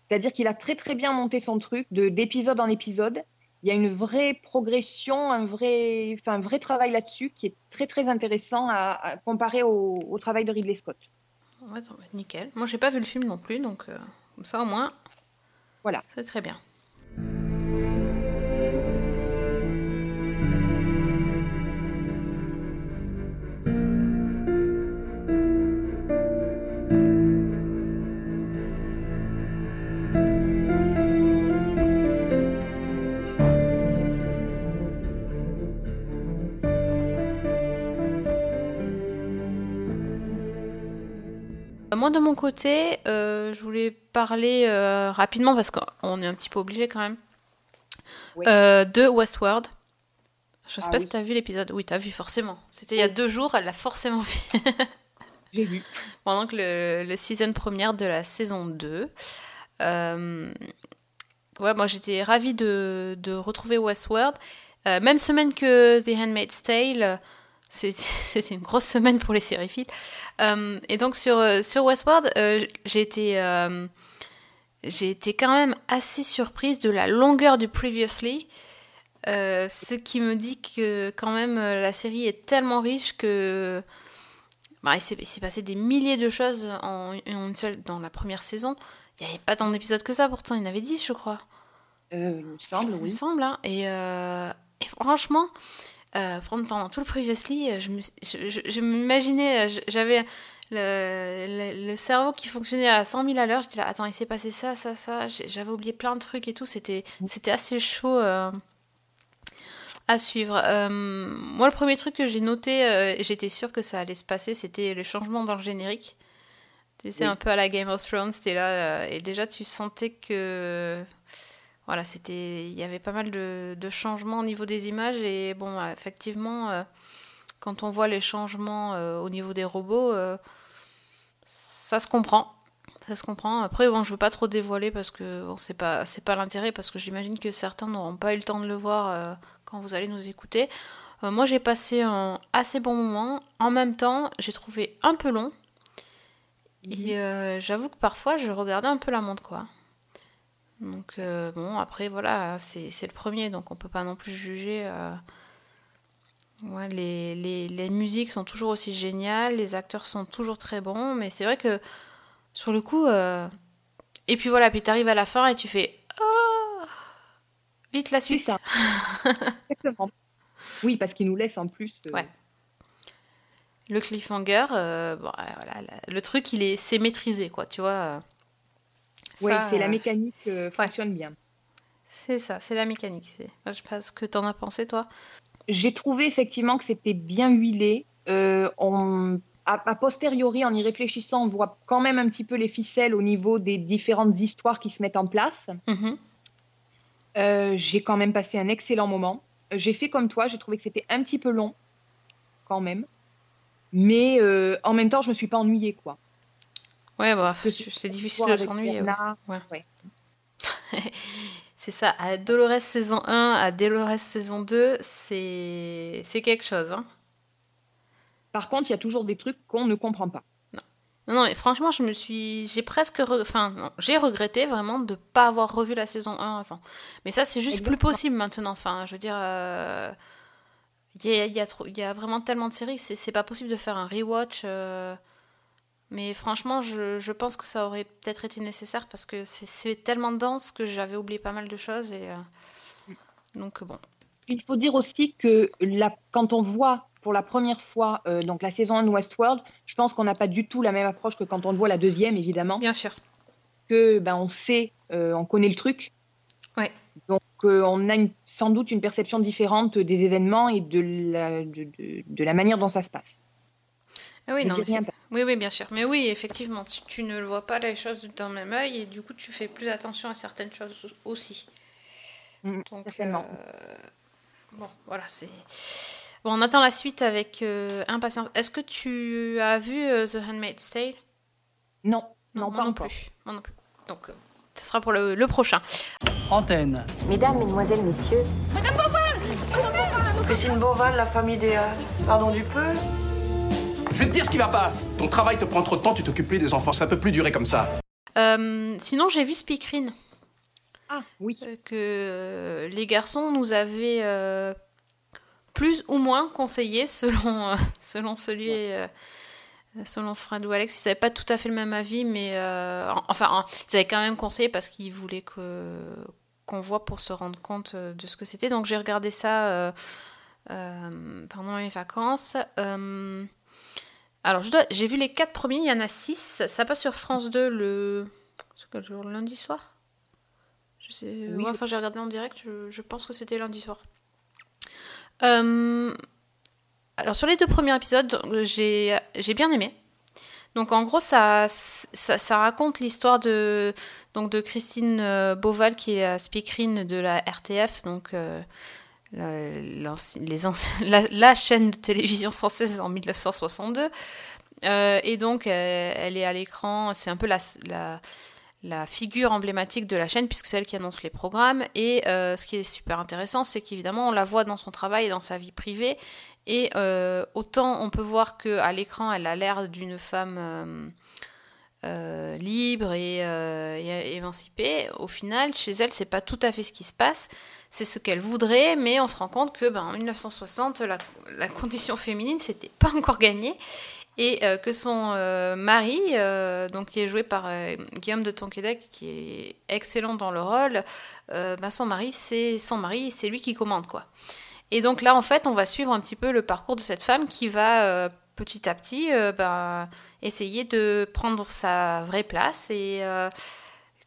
Speaker 2: C'est-à-dire qu'il a très très bien monté son truc de d'épisode en épisode. Il y a une vraie progression, un vrai, enfin, un vrai travail là-dessus qui est très très intéressant à, à comparer au, au travail de Ridley Scott.
Speaker 1: Ouais, attends, nickel. Moi, j'ai pas vu le film non plus, donc euh, comme ça au moins.
Speaker 2: Voilà.
Speaker 1: C'est très bien. Moi, de mon côté, euh, je voulais parler euh, rapidement parce qu'on est un petit peu obligé quand même
Speaker 2: Oui.
Speaker 1: euh, de Westworld. Je sais
Speaker 2: Ah
Speaker 1: pas
Speaker 2: oui.
Speaker 1: si t'as vu l'épisode. Oui, t'as vu forcément. C'était il y a deux jours, elle l'a forcément vu. [LAUGHS]
Speaker 2: J'ai vu.
Speaker 1: Pendant que le, le season première de la saison 2. Euh, ouais, moi j'étais ravie de, de retrouver Westworld. Euh, même semaine que The Handmaid's Tale. C'est- [LAUGHS] C'était une grosse semaine pour les sériphiles. Euh, et donc sur, euh, sur Westworld, euh, j'ai été, euh, été quand même assez surprise de la longueur du Previously. Euh, ce qui me dit que quand même la série est tellement riche que bah, il s'est passé des milliers de choses en, en une seule dans la première saison. Il n'y avait pas tant d'épisodes que ça, pourtant il y en avait 10 je crois.
Speaker 2: Il me semble,
Speaker 1: Il me
Speaker 2: oui.
Speaker 1: semble. hein. Et, et franchement, euh, pendant tout le Previously, euh, je me- je- je- je m'imaginais, euh, j'avais le, le- le cerveau qui fonctionnait à 100 000 à l'heure. J'étais là, attends, il s'est passé ça, ça, ça. J'avais oublié plein de trucs et tout. C'était c'était assez chaud. euh, À suivre. Euh, moi, le premier truc que j'ai noté, et j'étais sûre que ça allait se passer, c'était le changement dans le générique. Tu sais,
Speaker 2: Oui.
Speaker 1: un peu à la Game of Thrones, t'es là, et déjà tu sentais que. Voilà, c'était. Il y avait pas mal de, de changements au niveau des images, et bon, euh, effectivement, euh, quand on voit les changements euh, au niveau des robots, euh, ça se comprend. Ça se comprend. Après, bon, je veux pas trop dévoiler parce que bon, c'est pas, c'est pas l'intérêt, parce que j'imagine que certains n'auront pas eu le temps de le voir quand vous allez nous écouter. Moi, j'ai passé un assez bon moment. En même temps, j'ai trouvé un peu long. Et euh, j'avoue que parfois, je regardais un peu la montre, quoi. Donc, euh, bon, après, voilà, c'est le premier, donc on peut pas non plus juger. euh, Ouais, les, les, les musiques sont toujours aussi géniales, les acteurs sont toujours très bons, mais c'est vrai que sur le coup. euh, Et puis voilà, puis t'arrives à la fin et tu fais. Oh Vite la suite.
Speaker 2: ça. [LAUGHS] Exactement. Oui, parce qu'il nous laisse en plus.
Speaker 1: Ouais. Le cliffhanger, bon, voilà, le truc, il est, c'est maîtrisé, quoi, tu vois. Euh. Ça,
Speaker 2: c'est la
Speaker 1: euh,
Speaker 2: mécanique euh, fonctionne bien.
Speaker 1: C'est ça, c'est la mécanique. Je sais pas ce que t'en as pensé, toi.
Speaker 2: J'ai trouvé effectivement que c'était bien huilé. Euh, on, a, a posteriori, en y réfléchissant, on voit quand même un petit peu les ficelles au niveau des différentes histoires qui se mettent en place.
Speaker 1: Mhm.
Speaker 2: Euh, j'ai quand même passé un excellent moment. J'ai fait comme toi, j'ai trouvé que c'était un petit peu long, quand même. Mais euh, en même temps, je me suis pas ennuyée, quoi.
Speaker 1: Ouais, bah, c'est difficile de s'ennuyer. ouais. [LAUGHS] C'est ça, à Dolores saison 1, à Dolores saison 2, c'est, quelque chose. Hein.
Speaker 2: Par contre, il y a toujours des trucs qu'on ne comprend pas.
Speaker 1: Non, non, mais franchement, je me suis. J'ai presque. re- Enfin, j'ai regretté vraiment de ne pas avoir revu la saison 1 avant. Mais ça, c'est juste plus possible maintenant. Enfin, je veux dire. euh, Il y, a, il y a trop- il y a vraiment tellement de séries, c'est, c'est pas possible de faire un rewatch. euh, Mais franchement, je, je pense que ça aurait peut-être été nécessaire parce que c'est, tellement dense que j'avais oublié pas mal de choses. Et, euh, Donc, bon.
Speaker 2: Il faut dire aussi que la, quand on voit pour la première fois euh, donc la saison 1 de Westworld, je pense qu'on n'a pas du tout la même approche que quand on voit la deuxième, évidemment.
Speaker 1: Bien sûr.
Speaker 2: Que ben, on sait, euh, on connaît le truc.
Speaker 1: Ouais.
Speaker 2: Donc euh, on a une- sans doute une perception différente des événements et de la, de, de- de la manière dont ça se passe.
Speaker 1: Ah oui, non, mais oui, oui, bien sûr. Mais oui, effectivement, tu, tu ne le vois pas les choses d'un même œil et du coup, tu fais plus attention à certaines choses aussi.
Speaker 2: Mm,
Speaker 1: Donc, euh, bon, voilà, c'est. Bon, on attend la suite avec euh, impatience. Est-ce que tu as vu euh, The Handmaid's Tale?
Speaker 2: Non, non,
Speaker 1: moi
Speaker 2: pas
Speaker 1: non plus. Moi non plus. Donc, euh, ce sera pour le, le prochain.
Speaker 6: Antenne.
Speaker 7: Mesdames, Mesdemoiselles, Messieurs,
Speaker 8: Christine Beauval, la femme idéale. Pardon du peu.
Speaker 9: Je vais te dire ce qui va pas. Ton travail te prend trop de temps, tu t'occupes plus des enfants. Ça peut plus durer comme ça.
Speaker 1: Euh, sinon, j'ai vu Speakerine.
Speaker 2: Ah oui.
Speaker 1: euh, que euh, les garçons nous avaient euh, plus ou moins conseillé [LAUGHS] selon, euh, selon celui, euh, selon Fred ou Alex. Ils n'avaient pas tout à fait le même avis, mais euh, en- enfin, en- ils avaient quand même conseillé parce qu'ils voulaient que qu'on voit pour se rendre compte de ce que c'était. Donc j'ai regardé ça euh, euh, pendant mes vacances. Euh, alors je dois- j'ai vu les quatre premiers, il y en a six. Ça passe sur France 2 le, c'est quel jour, le lundi soir? Je sais,
Speaker 2: Oui,
Speaker 1: ouais, enfin, j'ai regardé en direct, je, je pense que c'était lundi soir. Euh, alors, sur les deux premiers épisodes, euh, j'ai j'ai bien aimé. Donc, en gros, ça, ça, ça raconte l'histoire de, donc, de Christine euh, Beauval, qui est la speakerine de la RTF, donc euh, [LAUGHS] la, chaîne de télévision française en 1962. Euh, et donc, euh, elle est à l'écran, c'est un peu la, figure emblématique de la chaîne puisque c'est elle qui annonce les programmes. Et euh, ce qui est super intéressant c'est qu'évidemment on la voit dans son travail et dans sa vie privée. Et autant on peut voir que à l'écran elle a l'air d'une femme libre et, et émancipée au final chez elle c'est pas tout à fait ce qui se passe c'est ce qu'elle voudrait mais on se rend compte que ben, en 1960 la, condition féminine c'était pas encore gagné et euh, que son euh, mari, euh, donc qui est joué par Guillaume de Tonquédec, qui est excellent dans le rôle, ben, son mari, c'est son mari, c'est lui qui commande quoi. Et donc là, en fait, on va suivre un petit peu le parcours de cette femme qui va petit à petit ben, essayer de prendre sa vraie place et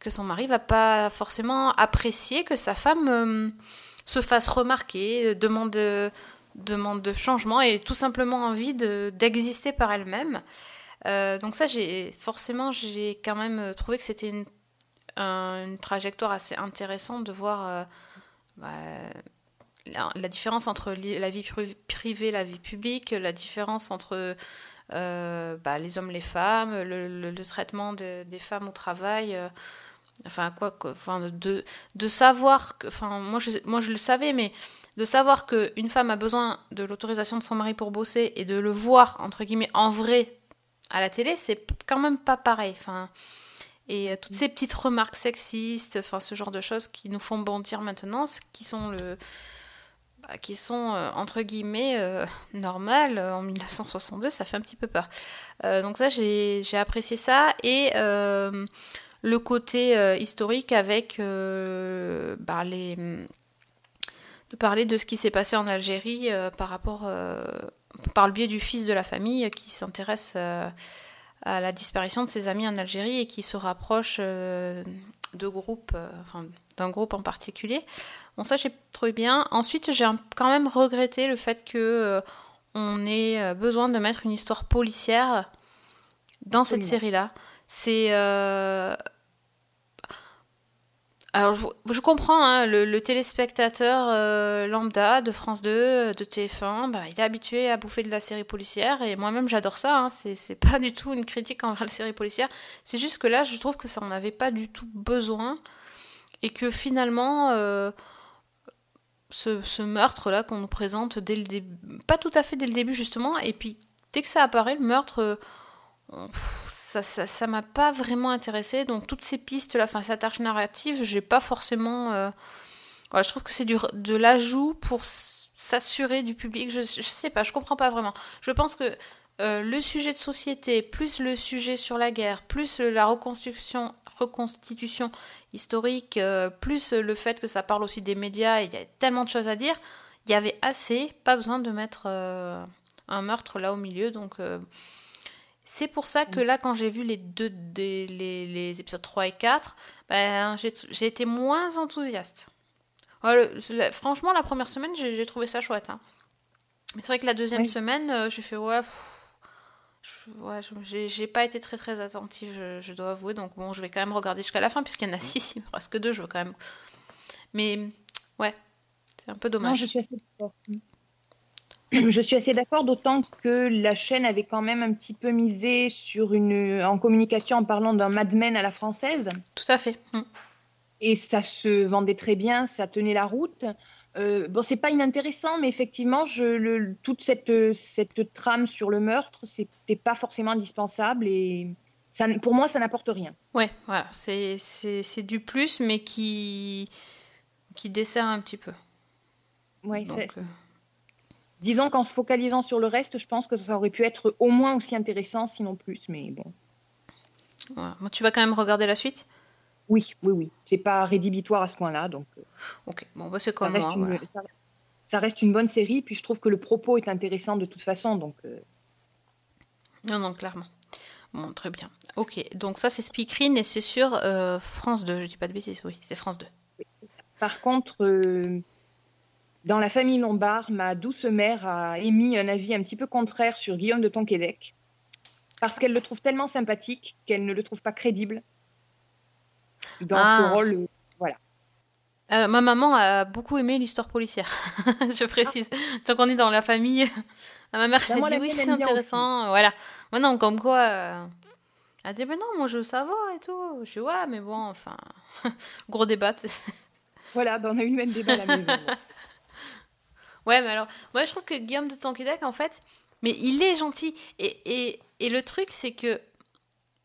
Speaker 1: que son mari va pas forcément apprécier que sa femme euh, se fasse remarquer, demande, demande de changement et tout simplement envie de- d'exister par elle-même. Euh, donc ça, j'ai forcément, j'ai quand même trouvé que c'était une, un- une trajectoire assez intéressante de voir euh, bah, la, différence entre la vie pri- privée, la vie publique, la différence entre bah, les hommes, les femmes, le, traitement de- des femmes au travail. Enfin, quoi, quoi, enfin, de, de savoir que, enfin, moi je, moi je le savais, mais de savoir qu'une femme a besoin de l'autorisation de son mari pour bosser et de le voir, entre guillemets, en vrai à la télé, c'est quand même pas pareil. Enfin, et euh, toutes ces petites remarques sexistes, enfin, ce genre de choses qui nous font bondir maintenant, qui sont le bah, qui sont euh, entre guillemets euh, normales en 1962, ça fait un petit peu peur. Donc ça, j'ai apprécié ça et le côté euh, historique avec euh, bah, les de parler de ce qui s'est passé en Algérie euh, par rapport par le biais du fils de la famille qui s'intéresse à la disparition de ses amis en Algérie et qui se rapproche de groupes, enfin, d'un groupe en particulier. Bon, ça j'ai trouvé bien. Ensuite, j'ai quand même regretté le fait que on ait besoin de mettre une histoire policière dans cette
Speaker 2: Absolument.
Speaker 1: série-là. C'est euh, alors, je, comprends, hein, le, téléspectateur euh, lambda de France 2, euh, de TF1, bah, il est habitué à bouffer de la série policière, et moi-même j'adore ça, hein, c'est pas du tout une critique envers la série policière, c'est juste que là je trouve que ça en avait pas du tout besoin, et que finalement, euh, ce, meurtre-là qu'on nous présente dès le début, pas tout à fait dès le début justement, et puis dès que ça apparaît, le meurtre... Ça m'a pas vraiment intéressé. Donc toutes ces pistes là enfin cette arche narrative j'ai pas forcément euh, voilà, je trouve que c'est de l'ajout pour s'assurer du public. Je, sais pas je comprends pas vraiment. Je pense que euh, le sujet de société plus le sujet sur la guerre plus la reconstruction reconstitution historique euh, plus le fait que ça parle aussi des médias il y a tellement de choses à dire il y avait assez pas besoin de mettre un meurtre là au milieu. Donc c'est pour ça que là, quand j'ai vu les deux des- les, les épisodes 3 et 4, ben, j'ai été moins enthousiaste. Ouais, le- la- franchement, la première semaine, j'ai trouvé ça chouette. hein. Mais c'est vrai que la deuxième
Speaker 2: Oui.
Speaker 1: semaine, euh, j'ai fait ouais. ouais, j'ai j'ai pas été très très attentive, je, je dois avouer. Donc bon, je vais quand même regarder jusqu'à la fin, puisqu'il y en a six, il me reste que deux, je veux quand même. Mais ouais, c'est un peu
Speaker 2: Non,
Speaker 1: dommage.
Speaker 2: je suis assez. Je suis assez d'accord, d'autant que la chaîne avait quand même un petit peu misé sur une en communication en parlant d'un Mad Men à la française,
Speaker 1: Tout à fait. Mm.
Speaker 2: et ça se vendait très bien, ça tenait la route. Euh, bon, c'est pas inintéressant, mais effectivement, je, le, toute cette, cette trame sur le meurtre, c'était pas forcément indispensable et ça, pour moi, ça n'apporte rien.
Speaker 1: Ouais, voilà, c'est du plus, mais qui, qui dessert un petit peu.
Speaker 2: Ouais,
Speaker 1: Donc, euh,
Speaker 2: Disons qu'en se focalisant sur le reste, je pense que ça aurait pu être au moins aussi intéressant, sinon plus, mais bon.
Speaker 1: voilà. Tu vas quand même regarder la suite?
Speaker 2: Oui, oui, oui. C'est pas rédhibitoire à ce point-là, donc euh,
Speaker 1: Ok, bon, bah, c'est comme
Speaker 2: reste
Speaker 1: moi.
Speaker 2: une,
Speaker 1: voilà.
Speaker 2: ça- ça reste une bonne série. Puis je trouve que le propos est intéressant de toute façon, donc euh,
Speaker 1: Non, non, clairement. Bon, très bien. Ok, donc ça, c'est Speakerine et c'est sur euh, France 2. Je dis pas de bêtises, oui, c'est France 2.
Speaker 2: Par contre, euh, dans la famille Lombard, ma douce mère a émis un avis un petit peu contraire sur Guillaume de Tonquédec, parce qu'elle le trouve tellement sympathique qu'elle ne le trouve pas crédible dans
Speaker 1: Ah.
Speaker 2: ce rôle. euh, Voilà.
Speaker 1: Euh, ma maman a beaucoup aimé l'histoire policière, [LAUGHS] je précise. Tant qu'on est dans la famille, [LAUGHS] ma mère
Speaker 2: Bah,
Speaker 1: a dit oui, c'est intéressant. Voilà. Moi, non, comme quoi. euh, Elle a dit, mais non, moi je veux savoir et tout. Je dis, ouais, mais bon, enfin. [LAUGHS] Gros débat.
Speaker 2: Voilà, ben, on a eu le même débat à la maison.
Speaker 1: Ouais, mais alors, moi je trouve que Guillaume de Tonquédec, en fait, mais il est gentil. Et, et, et le truc, c'est que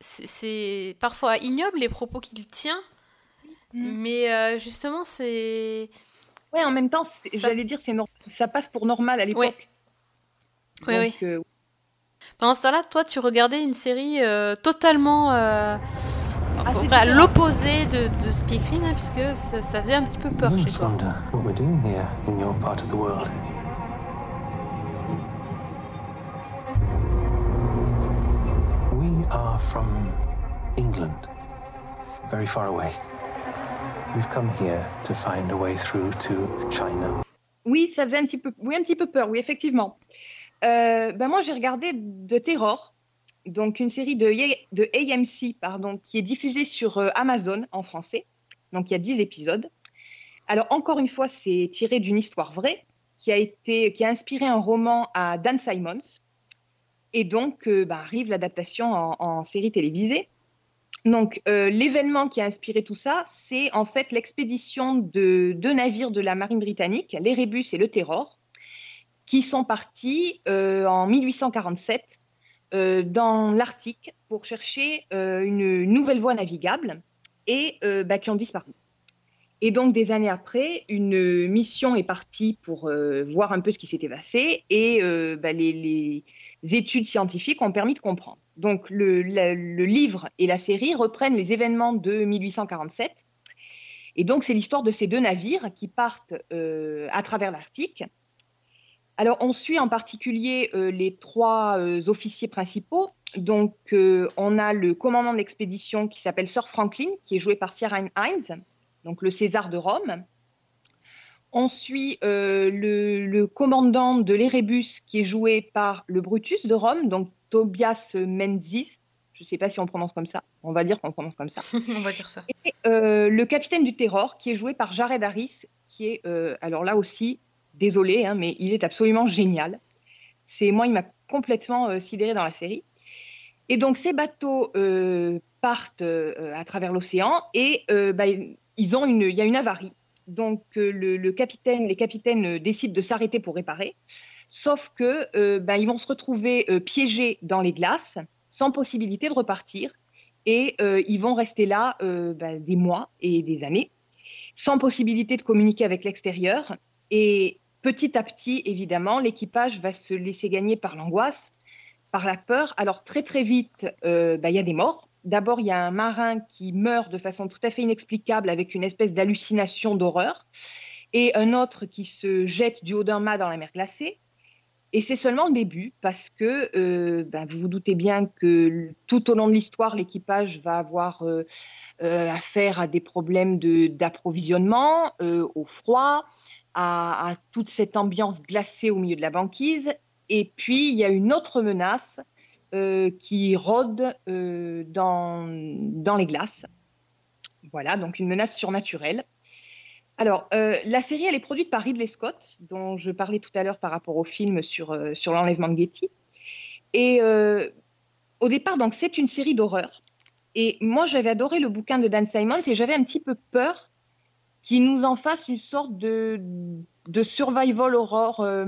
Speaker 1: c'est- parfois ignoble les propos qu'il tient,
Speaker 2: Mm.
Speaker 1: mais euh, justement, c'est.
Speaker 2: Ouais, en même temps,
Speaker 1: Ça-
Speaker 2: j'allais dire, c'est ça passe pour normal à l'époque.
Speaker 1: Oui, oui.
Speaker 2: euh,
Speaker 1: Pendant ce temps-là, toi, tu regardais une série euh, totalement à peu près à l'opposé de, de Speakerine, hein, puisque ça, ça faisait un petit peu peur chez toi.
Speaker 6: wonder what we're doing here in your part of the world. We are from England, very far away. We've come here to find a way through to China.
Speaker 2: Oui, ça faisait un petit peu, oui, un petit peu peur, oui, effectivement. Euh, ben moi, j'ai regardé The Terror, donc une série de, AMC, pardon, qui est diffusée sur euh, Amazon en français. Donc il y a 10 épisodes. Alors encore une fois, c'est tiré d'une histoire vraie qui a été, qui a inspiré un roman à Dan Simons. Et donc euh, ben, arrive l'adaptation en, série télévisée. Donc euh, l'événement qui a inspiré tout ça, c'est en fait l'expédition de deux navires de la marine britannique, l'Erebus et le Terror, qui sont partis en 1847 euh, dans l'Arctique pour chercher euh, une nouvelle voie navigable et euh, bah, qui ont disparu. Et donc, des années après, une mission est partie pour euh, voir un peu ce qui s'était passé et euh, bah, les, études scientifiques ont permis de comprendre. Donc, le, livre et la série reprennent les événements de 1847. Et donc, c'est l'histoire de ces deux navires qui partent euh, à travers l'Arctique. Alors, on suit en particulier euh, les trois euh, officiers principaux. Donc, euh, on a le commandant de l'expédition qui s'appelle Sir Franklin, qui est joué par Sir Hines, donc le César de Rome. On suit le, le commandant de l'Erebus, qui est joué par le Brutus de Rome, donc Tobias Menzies. Je ne sais pas si on prononce comme ça. On va dire qu'on prononce comme ça. [LAUGHS]
Speaker 1: On va dire ça.
Speaker 2: Et le capitaine du Terror, qui est joué par Jared Harris, qui est, alors là aussi, désolé, hein, mais il est absolument génial. C'est moi, il m'a complètement euh, sidéré dans la série. Et donc ces bateaux euh, partent euh, à travers l'océan et bah, ils ont une, il y a une avarie. Donc le, capitaine, les capitaines décident de s'arrêter pour réparer, sauf que bah, ils vont se retrouver piégés dans les glaces, sans possibilité de repartir, et ils vont rester là bah, des mois et des années, sans possibilité de communiquer avec l'extérieur. Et petit à petit, évidemment, l'équipage va se laisser gagner par l'angoisse, par la peur. Alors très très vite, euh, bah, il y a des morts. D'abord, il y a un marin qui meurt de façon tout à fait inexplicable avec une espèce d'hallucination d'horreur, et un autre qui se jette du haut d'un mât dans la mer glacée. Et c'est seulement le début, parce que euh, ben, vous vous doutez bien que tout au long de l'histoire, l'équipage va avoir euh, affaire à des problèmes d'approvisionnement, au froid, à, toute cette ambiance glacée au milieu de la banquise. Et puis, il y a une autre menace euh, qui rôde euh, dans, dans les glaces. Voilà, donc une menace surnaturelle. Alors, euh, la série, elle est produite par Ridley Scott, dont je parlais tout à l'heure par rapport au film sur, sur l'enlèvement de Getty. Et au départ, donc, c'est une série d'horreur. Et moi, j'avais adoré le bouquin de Dan Simons et j'avais un petit peu peur qu'il nous en fasse une sorte de, de survival horror, euh,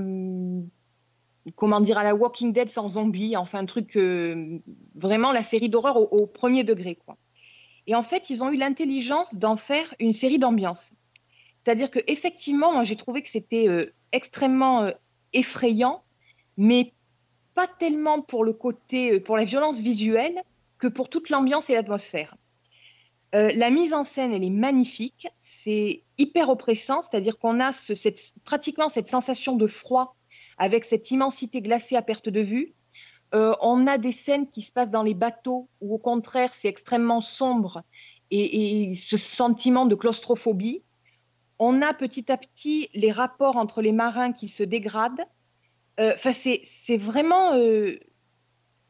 Speaker 2: comment dire, à la Walking Dead sans zombies, enfin un truc, euh, vraiment la série d'horreur au, premier degré. Quoi. Et en fait, ils ont eu l'intelligence d'en faire une série d'ambiance. C'est-à-dire que effectivement, j'ai trouvé que c'était euh, extrêmement euh, effrayant, mais pas tellement pour le côté, euh, pour la violence visuelle, que pour toute l'ambiance et l'atmosphère. Euh, la mise en scène, elle est magnifique, c'est hyper oppressant, c'est-à-dire qu'on a ce- cette, pratiquement cette sensation de froid avec cette immensité glacée à perte de vue. Euh, on a des scènes qui se passent dans les bateaux où au contraire c'est extrêmement sombre et, et ce sentiment de claustrophobie. On a petit à petit les rapports entre les marins qui se dégradent. Euh, Enfin, c'est c'est vraiment euh,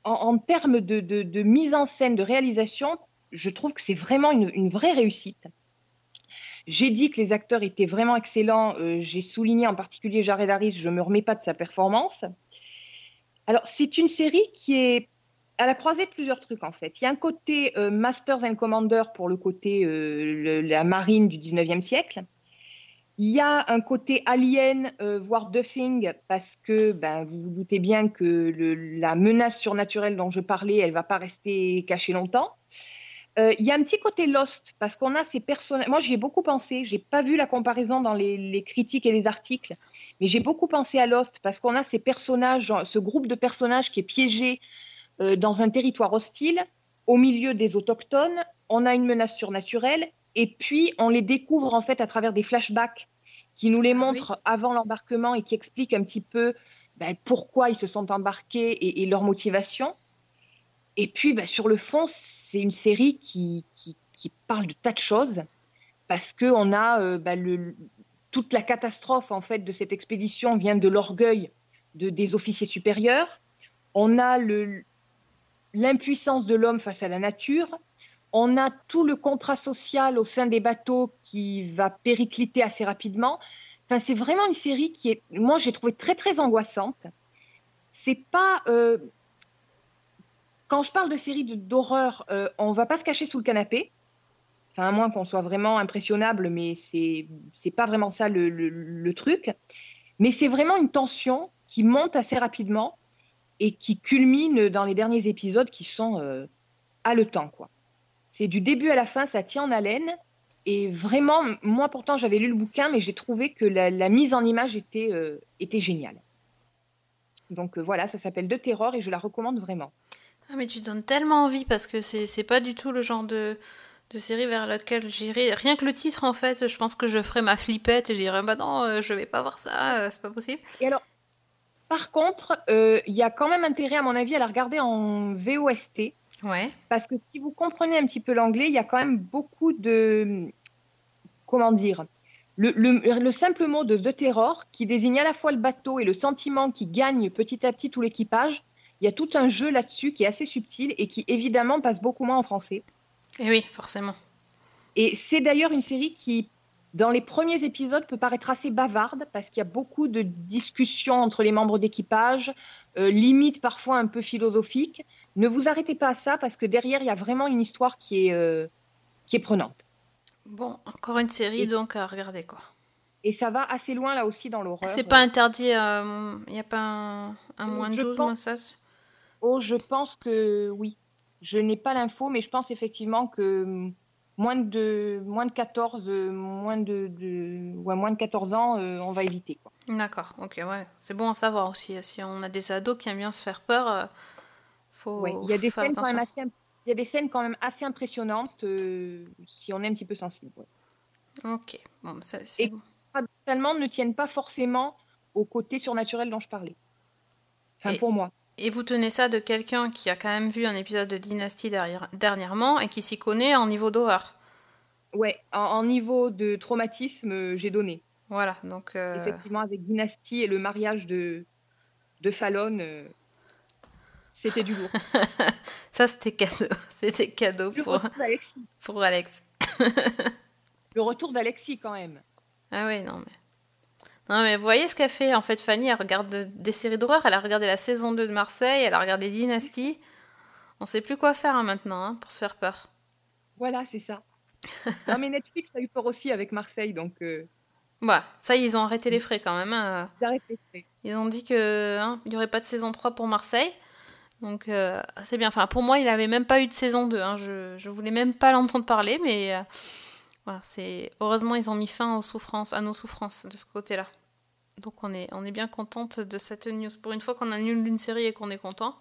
Speaker 2: en, en termes de, de- de mise en scène, de réalisation, je trouve que c'est vraiment une, vraie réussite. J'ai dit que les acteurs étaient vraiment excellents. euh, J'ai souligné en particulier Jared Harris. Je me remets pas de sa performance. Alors, c'est une série qui est à la croisée de plusieurs trucs en fait. Il y a un côté euh, Masters and Commanders pour le côté euh, la marine du 19e siècle. Il y a un côté alien, voire duffing, parce que ben, vous vous doutez bien que la menace surnaturelle dont je parlais, elle va pas rester cachée longtemps. Euh, il y a un petit côté Lost, parce qu'on a ces personnages. Moi, j'y ai beaucoup pensé. J'ai pas vu la comparaison dans les, les critiques et les articles, mais j'ai beaucoup pensé à Lost, parce qu'on a ces personnages, ce groupe de personnages qui est piégé euh, dans un territoire hostile, au milieu des autochtones. On a une menace surnaturelle, et puis on les découvre en fait à travers des flashbacks qui nous les montrent avant l'embarquement et qui expliquent un petit peu ben, pourquoi ils se sont embarqués et, et leur motivation. Et puis, ben, sur le fond, c'est une série qui, qui, parle de tas de choses parce que on a euh, bah, toute la catastrophe en fait de cette expédition vient de l'orgueil de, des officiers supérieurs. On a l'impuissance de l'homme face à la nature. On a tout le contrat social au sein des bateaux qui va péricliter assez rapidement. Enfin, c'est vraiment une série qui est, moi, j'ai trouvé très très angoissante. C'est pas euh, quand je parle de série de- d'horreur, euh, on va pas se cacher sous le canapé. Enfin, à moins qu'on soit vraiment impressionnable, mais c'est c'est pas vraiment ça le, truc. Mais c'est vraiment une tension qui monte assez rapidement et qui culmine dans les derniers épisodes qui sont euh, haletants. C'est du début à la fin, ça tient en haleine. Et vraiment, moi pourtant j'avais lu le bouquin, mais j'ai trouvé que la, mise en image était, euh, géniale. Donc euh, voilà, ça s'appelle De Terror et je la recommande vraiment.
Speaker 1: Ah, mais tu donnes tellement envie parce que c'est c'est pas du tout le genre de, de série vers laquelle j'irai. Rien que le titre, en fait, je pense que je ferais ma flippette et je dirais bah non, euh, je vais pas voir ça, euh, c'est pas possible.
Speaker 2: Et alors, par contre, euh, il y a quand même intérêt, à mon avis, à la regarder en VOST.
Speaker 1: Ouais.
Speaker 2: Parce que si vous comprenez un petit peu l'anglais, il y a quand même beaucoup de. Comment dire le, le- le simple mot de The Terror, qui désigne à la fois le bateau et le sentiment qui gagne petit à petit tout l'équipage, il y a tout un jeu là-dessus qui est assez subtil et qui évidemment passe beaucoup moins en français.
Speaker 1: Et oui, forcément.
Speaker 2: Et c'est d'ailleurs une série qui, dans les premiers épisodes, peut paraître assez bavarde parce qu'il y a beaucoup de discussions entre les membres d'équipage, euh, limite parfois un peu philosophique. Ne vous arrêtez pas à ça parce que derrière, il y a vraiment une histoire qui est, euh, qui est prenante.
Speaker 1: Bon, encore une série
Speaker 2: Et-
Speaker 1: donc à regarder quoi.
Speaker 2: Et ça va assez loin là aussi dans l'horreur.
Speaker 1: C'est pas interdit, il n'y a pas un, un moins de
Speaker 2: Je
Speaker 1: 12,
Speaker 2: pense-
Speaker 1: ça
Speaker 2: Oh, je pense que oui. Je n'ai pas l'info, mais je pense effectivement que moins de, moins de 14, euh, moins de, de- ouais, moins de 14 ans, euh, on va éviter.
Speaker 1: D'accord, ok, ouais. C'est bon à savoir aussi. euh, Si on a des ados qui aiment bien se faire peur, euh, faut,
Speaker 2: Ouais, Il y a des scènes quand même assez, il y a des scènes quand même assez impressionnantes euh, si on est un petit peu sensible. ouais.
Speaker 1: Ok, bon, ça, c'est
Speaker 2: Et-
Speaker 1: bon.
Speaker 2: Paradoxalement, ne tiennent pas forcément au côté surnaturel dont je parlais. Enfin,
Speaker 1: Et-
Speaker 2: pour moi.
Speaker 1: Et vous tenez ça de quelqu'un qui a quand même vu un épisode de Dynasty derrière- dernièrement et qui s'y connaît en niveau d'horreur.
Speaker 2: Ouais, en, en niveau de traumatisme, euh, j'ai donné.
Speaker 1: Voilà, donc euh,
Speaker 2: Effectivement, avec Dynasty et le mariage de, de Fallon, euh, c'était du lourd. [LAUGHS]
Speaker 1: ça c'était cadeau. [LAUGHS] C'était cadeau
Speaker 2: Le
Speaker 1: pour, pour Alex. [LAUGHS]
Speaker 2: Le retour d'Alexis, quand même.
Speaker 1: Ah oui, non mais. Non mais vous voyez ce qu'elle fait en fait Fanny, elle regarde de- des séries d'horreur, elle a regardé la saison 2 de Marseille, elle a regardé Dynasty. On sait plus quoi faire hein, maintenant hein, pour se faire peur.
Speaker 2: Voilà, c'est ça. [LAUGHS] non, mais Netflix a eu peur aussi avec Marseille, donc euh,
Speaker 1: ça ils ont arrêté les frais quand même. hein.
Speaker 2: j'arrête les frais.
Speaker 1: Ils ont dit que il n'y aurait pas de saison 3 pour Marseille. Donc euh, c'est bien. Enfin pour moi il avait même pas eu de saison 2. hein. Je, je voulais même pas l'entendre parler, mais euh, voilà, c'est heureusement ils ont mis fin aux souffrances, à nos souffrances de ce côté-là. Donc on est, on est bien contente de cette news. Pour une fois qu'on annule une série et qu'on est content.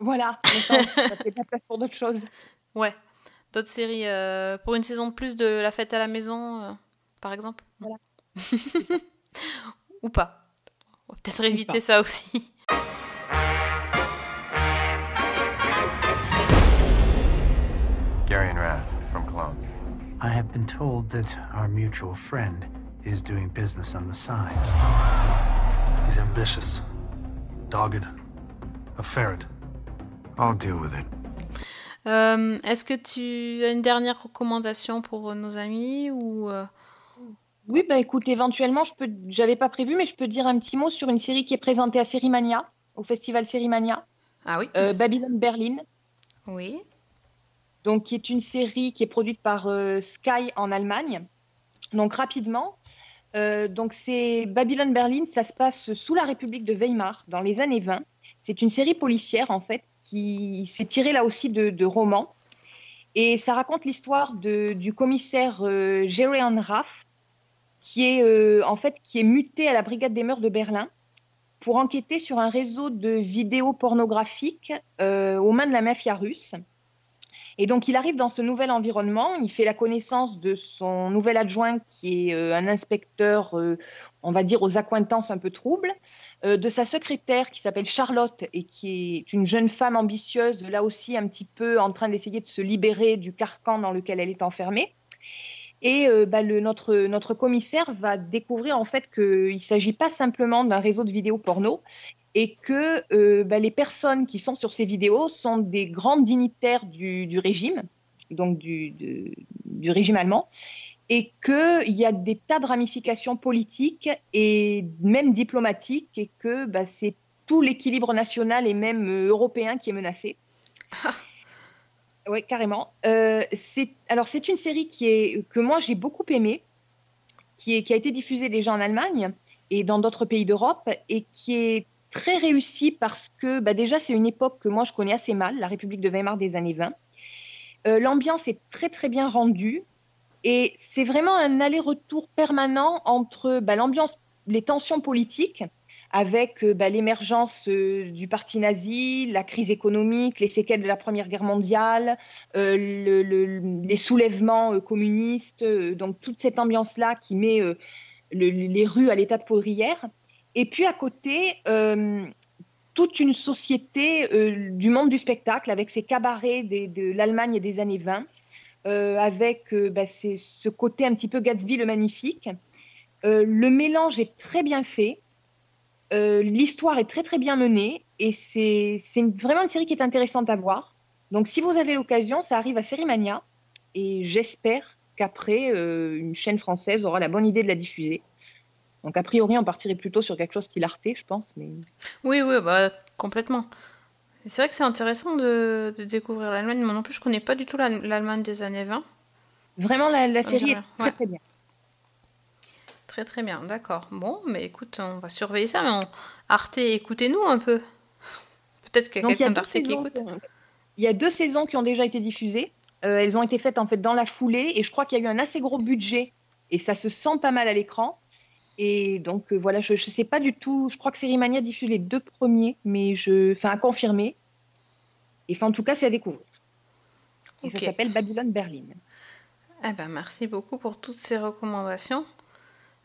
Speaker 2: Voilà, [LAUGHS] ça, fait pas place pour d'autres choses.
Speaker 1: Ouais. D'autres séries euh, pour une saison de plus de La Fête à la maison, euh, par exemple.
Speaker 2: Voilà. [LAUGHS]
Speaker 1: Ou pas. On va peut-être éviter
Speaker 2: pas.
Speaker 1: ça aussi.
Speaker 5: Gary and Rath.
Speaker 7: I have been told that our mutual friend is doing business on the side.
Speaker 10: He's ambitious, dogged, a ferret.
Speaker 5: I'll deal with it.
Speaker 1: Euh, Est-ce que tu as une dernière recommandation pour nos amis ou euh,
Speaker 2: Oui, bah écoute, éventuellement, je peux, j'avais pas prévu, mais je peux dire un petit mot sur une série qui est présentée à Sérimania, au festival Sérimania,
Speaker 1: Ah oui
Speaker 2: euh, Babylon Berlin.
Speaker 1: Oui.
Speaker 2: Donc qui est une série qui est produite par euh, Sky en Allemagne. Donc rapidement, euh, donc c'est Babylon Berlin, ça se passe sous la République de Weimar dans les années 20. C'est une série policière en fait qui s'est tirée là aussi de, romans et ça raconte l'histoire du commissaire euh, Raff qui est euh, en fait qui est muté à la brigade des mœurs de Berlin pour enquêter sur un réseau de vidéos pornographiques aux mains de la mafia russe. Et donc, il arrive dans ce nouvel environnement. Il fait la connaissance de son nouvel adjoint, qui est euh, un inspecteur, euh, on va dire, aux accointances un peu troubles, euh, de sa secrétaire, qui s'appelle Charlotte, et qui est une jeune femme ambitieuse, là aussi un petit peu en train d'essayer de se libérer du carcan dans lequel elle est enfermée. Et bah, notre, notre commissaire va découvrir en fait qu'il ne s'agit pas simplement d'un réseau de vidéos porno et que euh, bah, les personnes qui sont sur ces vidéos sont des grands dignitaires du, du régime, donc du, régime allemand, et qu'il y a des tas de ramifications politiques et même diplomatiques et que bah, c'est tout l'équilibre national et même euh, européen qui est menacé. Oui, carrément. Euh, c'est alors c'est une série qui est que moi j'ai beaucoup aimée, qui est qui a été diffusée déjà en Allemagne et dans d'autres pays d'Europe et qui est très réussie parce que bah, déjà c'est une époque que moi je connais assez mal, la République de Weimar des années 20. Euh, L'ambiance est très très bien rendue et c'est vraiment un aller-retour permanent entre bah, l'ambiance, les tensions politiques avec euh, bah, l'émergence euh, du parti nazi, la crise économique, les séquelles de la Première Guerre mondiale, le- le- les soulèvements communistes, donc toute cette ambiance-là qui met le- les rues à l'état de poudrière. Et puis à côté, euh, toute une société euh, du monde du spectacle avec ses cabarets de l'Allemagne des années 20, euh, avec bah, ce côté un petit peu Gatsby le magnifique. Le mélange est très bien fait. L'histoire est très très bien menée et c'est vraiment une série qui est intéressante à voir. Donc si vous avez l'occasion, ça arrive à Sérimania et j'espère qu'après, une chaîne française aura la bonne idée de la diffuser. Donc a priori, on partirait plutôt sur quelque chose qui Arte, je pense. Mais...
Speaker 1: Oui, oui, bah, complètement. C'est vrai que c'est intéressant de, de découvrir l'Allemagne. Moi non plus, je connais pas du tout l'Al- l'Allemagne des années 20.
Speaker 2: Vraiment, la, série est très
Speaker 1: Ouais.
Speaker 2: très bien.
Speaker 1: Très très bien, d'accord. Bon, mais écoute, on va surveiller ça. Mais on... Arte, écoutez-nous un peu. Peut-être qu'il y a quelqu'un d'Arte qui écoute.
Speaker 2: Il y a deux saisons qui ont déjà été diffusées. Euh, elles ont été faites en fait dans la foulée et je crois qu'il y a eu un assez gros budget et ça se sent pas mal à l'écran. Et donc euh, voilà, je ne sais pas du tout. Je crois que Sérimania diffuse les deux premiers, mais je, enfin à confirmer. Et enfin, en tout cas, c'est à découvrir. Et ça s'appelle Babylone Berlin.
Speaker 1: Eh ben, merci beaucoup pour toutes ces recommandations.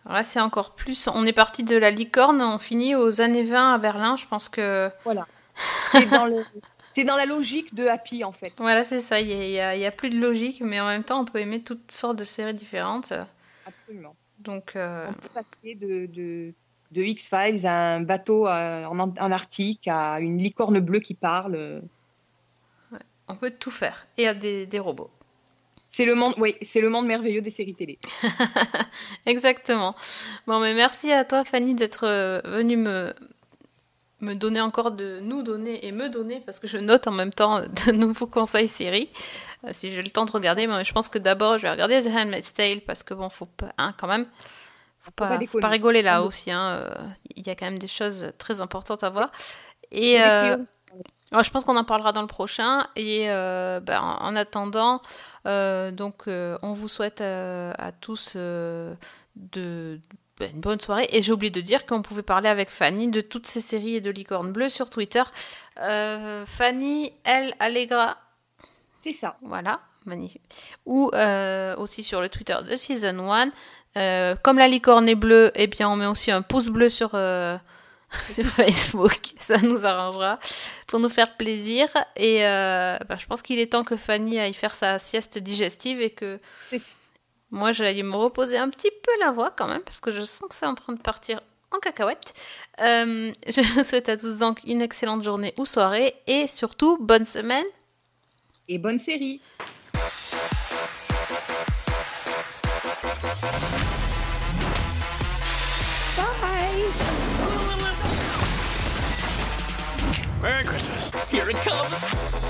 Speaker 1: Alors là, c'est encore plus. On est parti de la licorne, on finit aux années 20 à Berlin. Je pense que.
Speaker 2: Voilà. [LAUGHS] C'est dans, le- c'est dans la logique de Happy en fait.
Speaker 1: Voilà, c'est ça. Il n'y a plus de logique, mais en même temps, on peut aimer toutes sortes de séries différentes.
Speaker 2: Absolument.
Speaker 1: Donc, euh,
Speaker 2: On peut passer de, de, de X-Files à un bateau euh, en, en Arctique, à une licorne bleue qui parle.
Speaker 1: on peut tout faire. Et à des, des robots.
Speaker 2: C'est le monde, oui, c'est le monde merveilleux des séries télé. [LAUGHS]
Speaker 1: Exactement. Bon, mais merci à toi, Fanny, d'être euh, venue me, me donner encore de nous donner et me donner, parce que je note en même temps de nouveaux conseils séries. Euh, si j'ai le temps de regarder, mais je pense que d'abord je vais regarder The Handmaid's Tale, parce que bon, faut pas, hein, quand même, faut pas, faut pas rigoler là aussi. hein, euh, Il y a quand même des choses très importantes à voir. Et euh, alors, je pense qu'on en parlera dans le prochain. Et euh, ben, en en attendant, euh, donc, on vous souhaite à tous de, ben, une bonne soirée. Et j'ai oublié de dire qu'on pouvait parler avec Fanny de toutes ces séries et de licorne bleue sur Twitter. Euh, Fanny, elle, Allegra.
Speaker 2: C'est ça.
Speaker 1: Voilà, magnifique. Ou euh, aussi sur le Twitter de Season 1. Euh, comme la licorne est bleue, eh bien, on met aussi un pouce bleu sur, euh, [LAUGHS] sur Facebook. Ça nous arrangera pour nous faire plaisir. Et bah, je pense qu'il est temps que Fanny aille faire sa sieste digestive et que moi, j'allais me reposer un petit peu la voix quand même, parce que je sens que c'est en train de partir en cacahuète. [LAUGHS] Je vous souhaite à tous donc une excellente journée ou soirée et surtout bonne semaine.
Speaker 2: Et bonne série.
Speaker 3: Merry Christmas. Here it comes.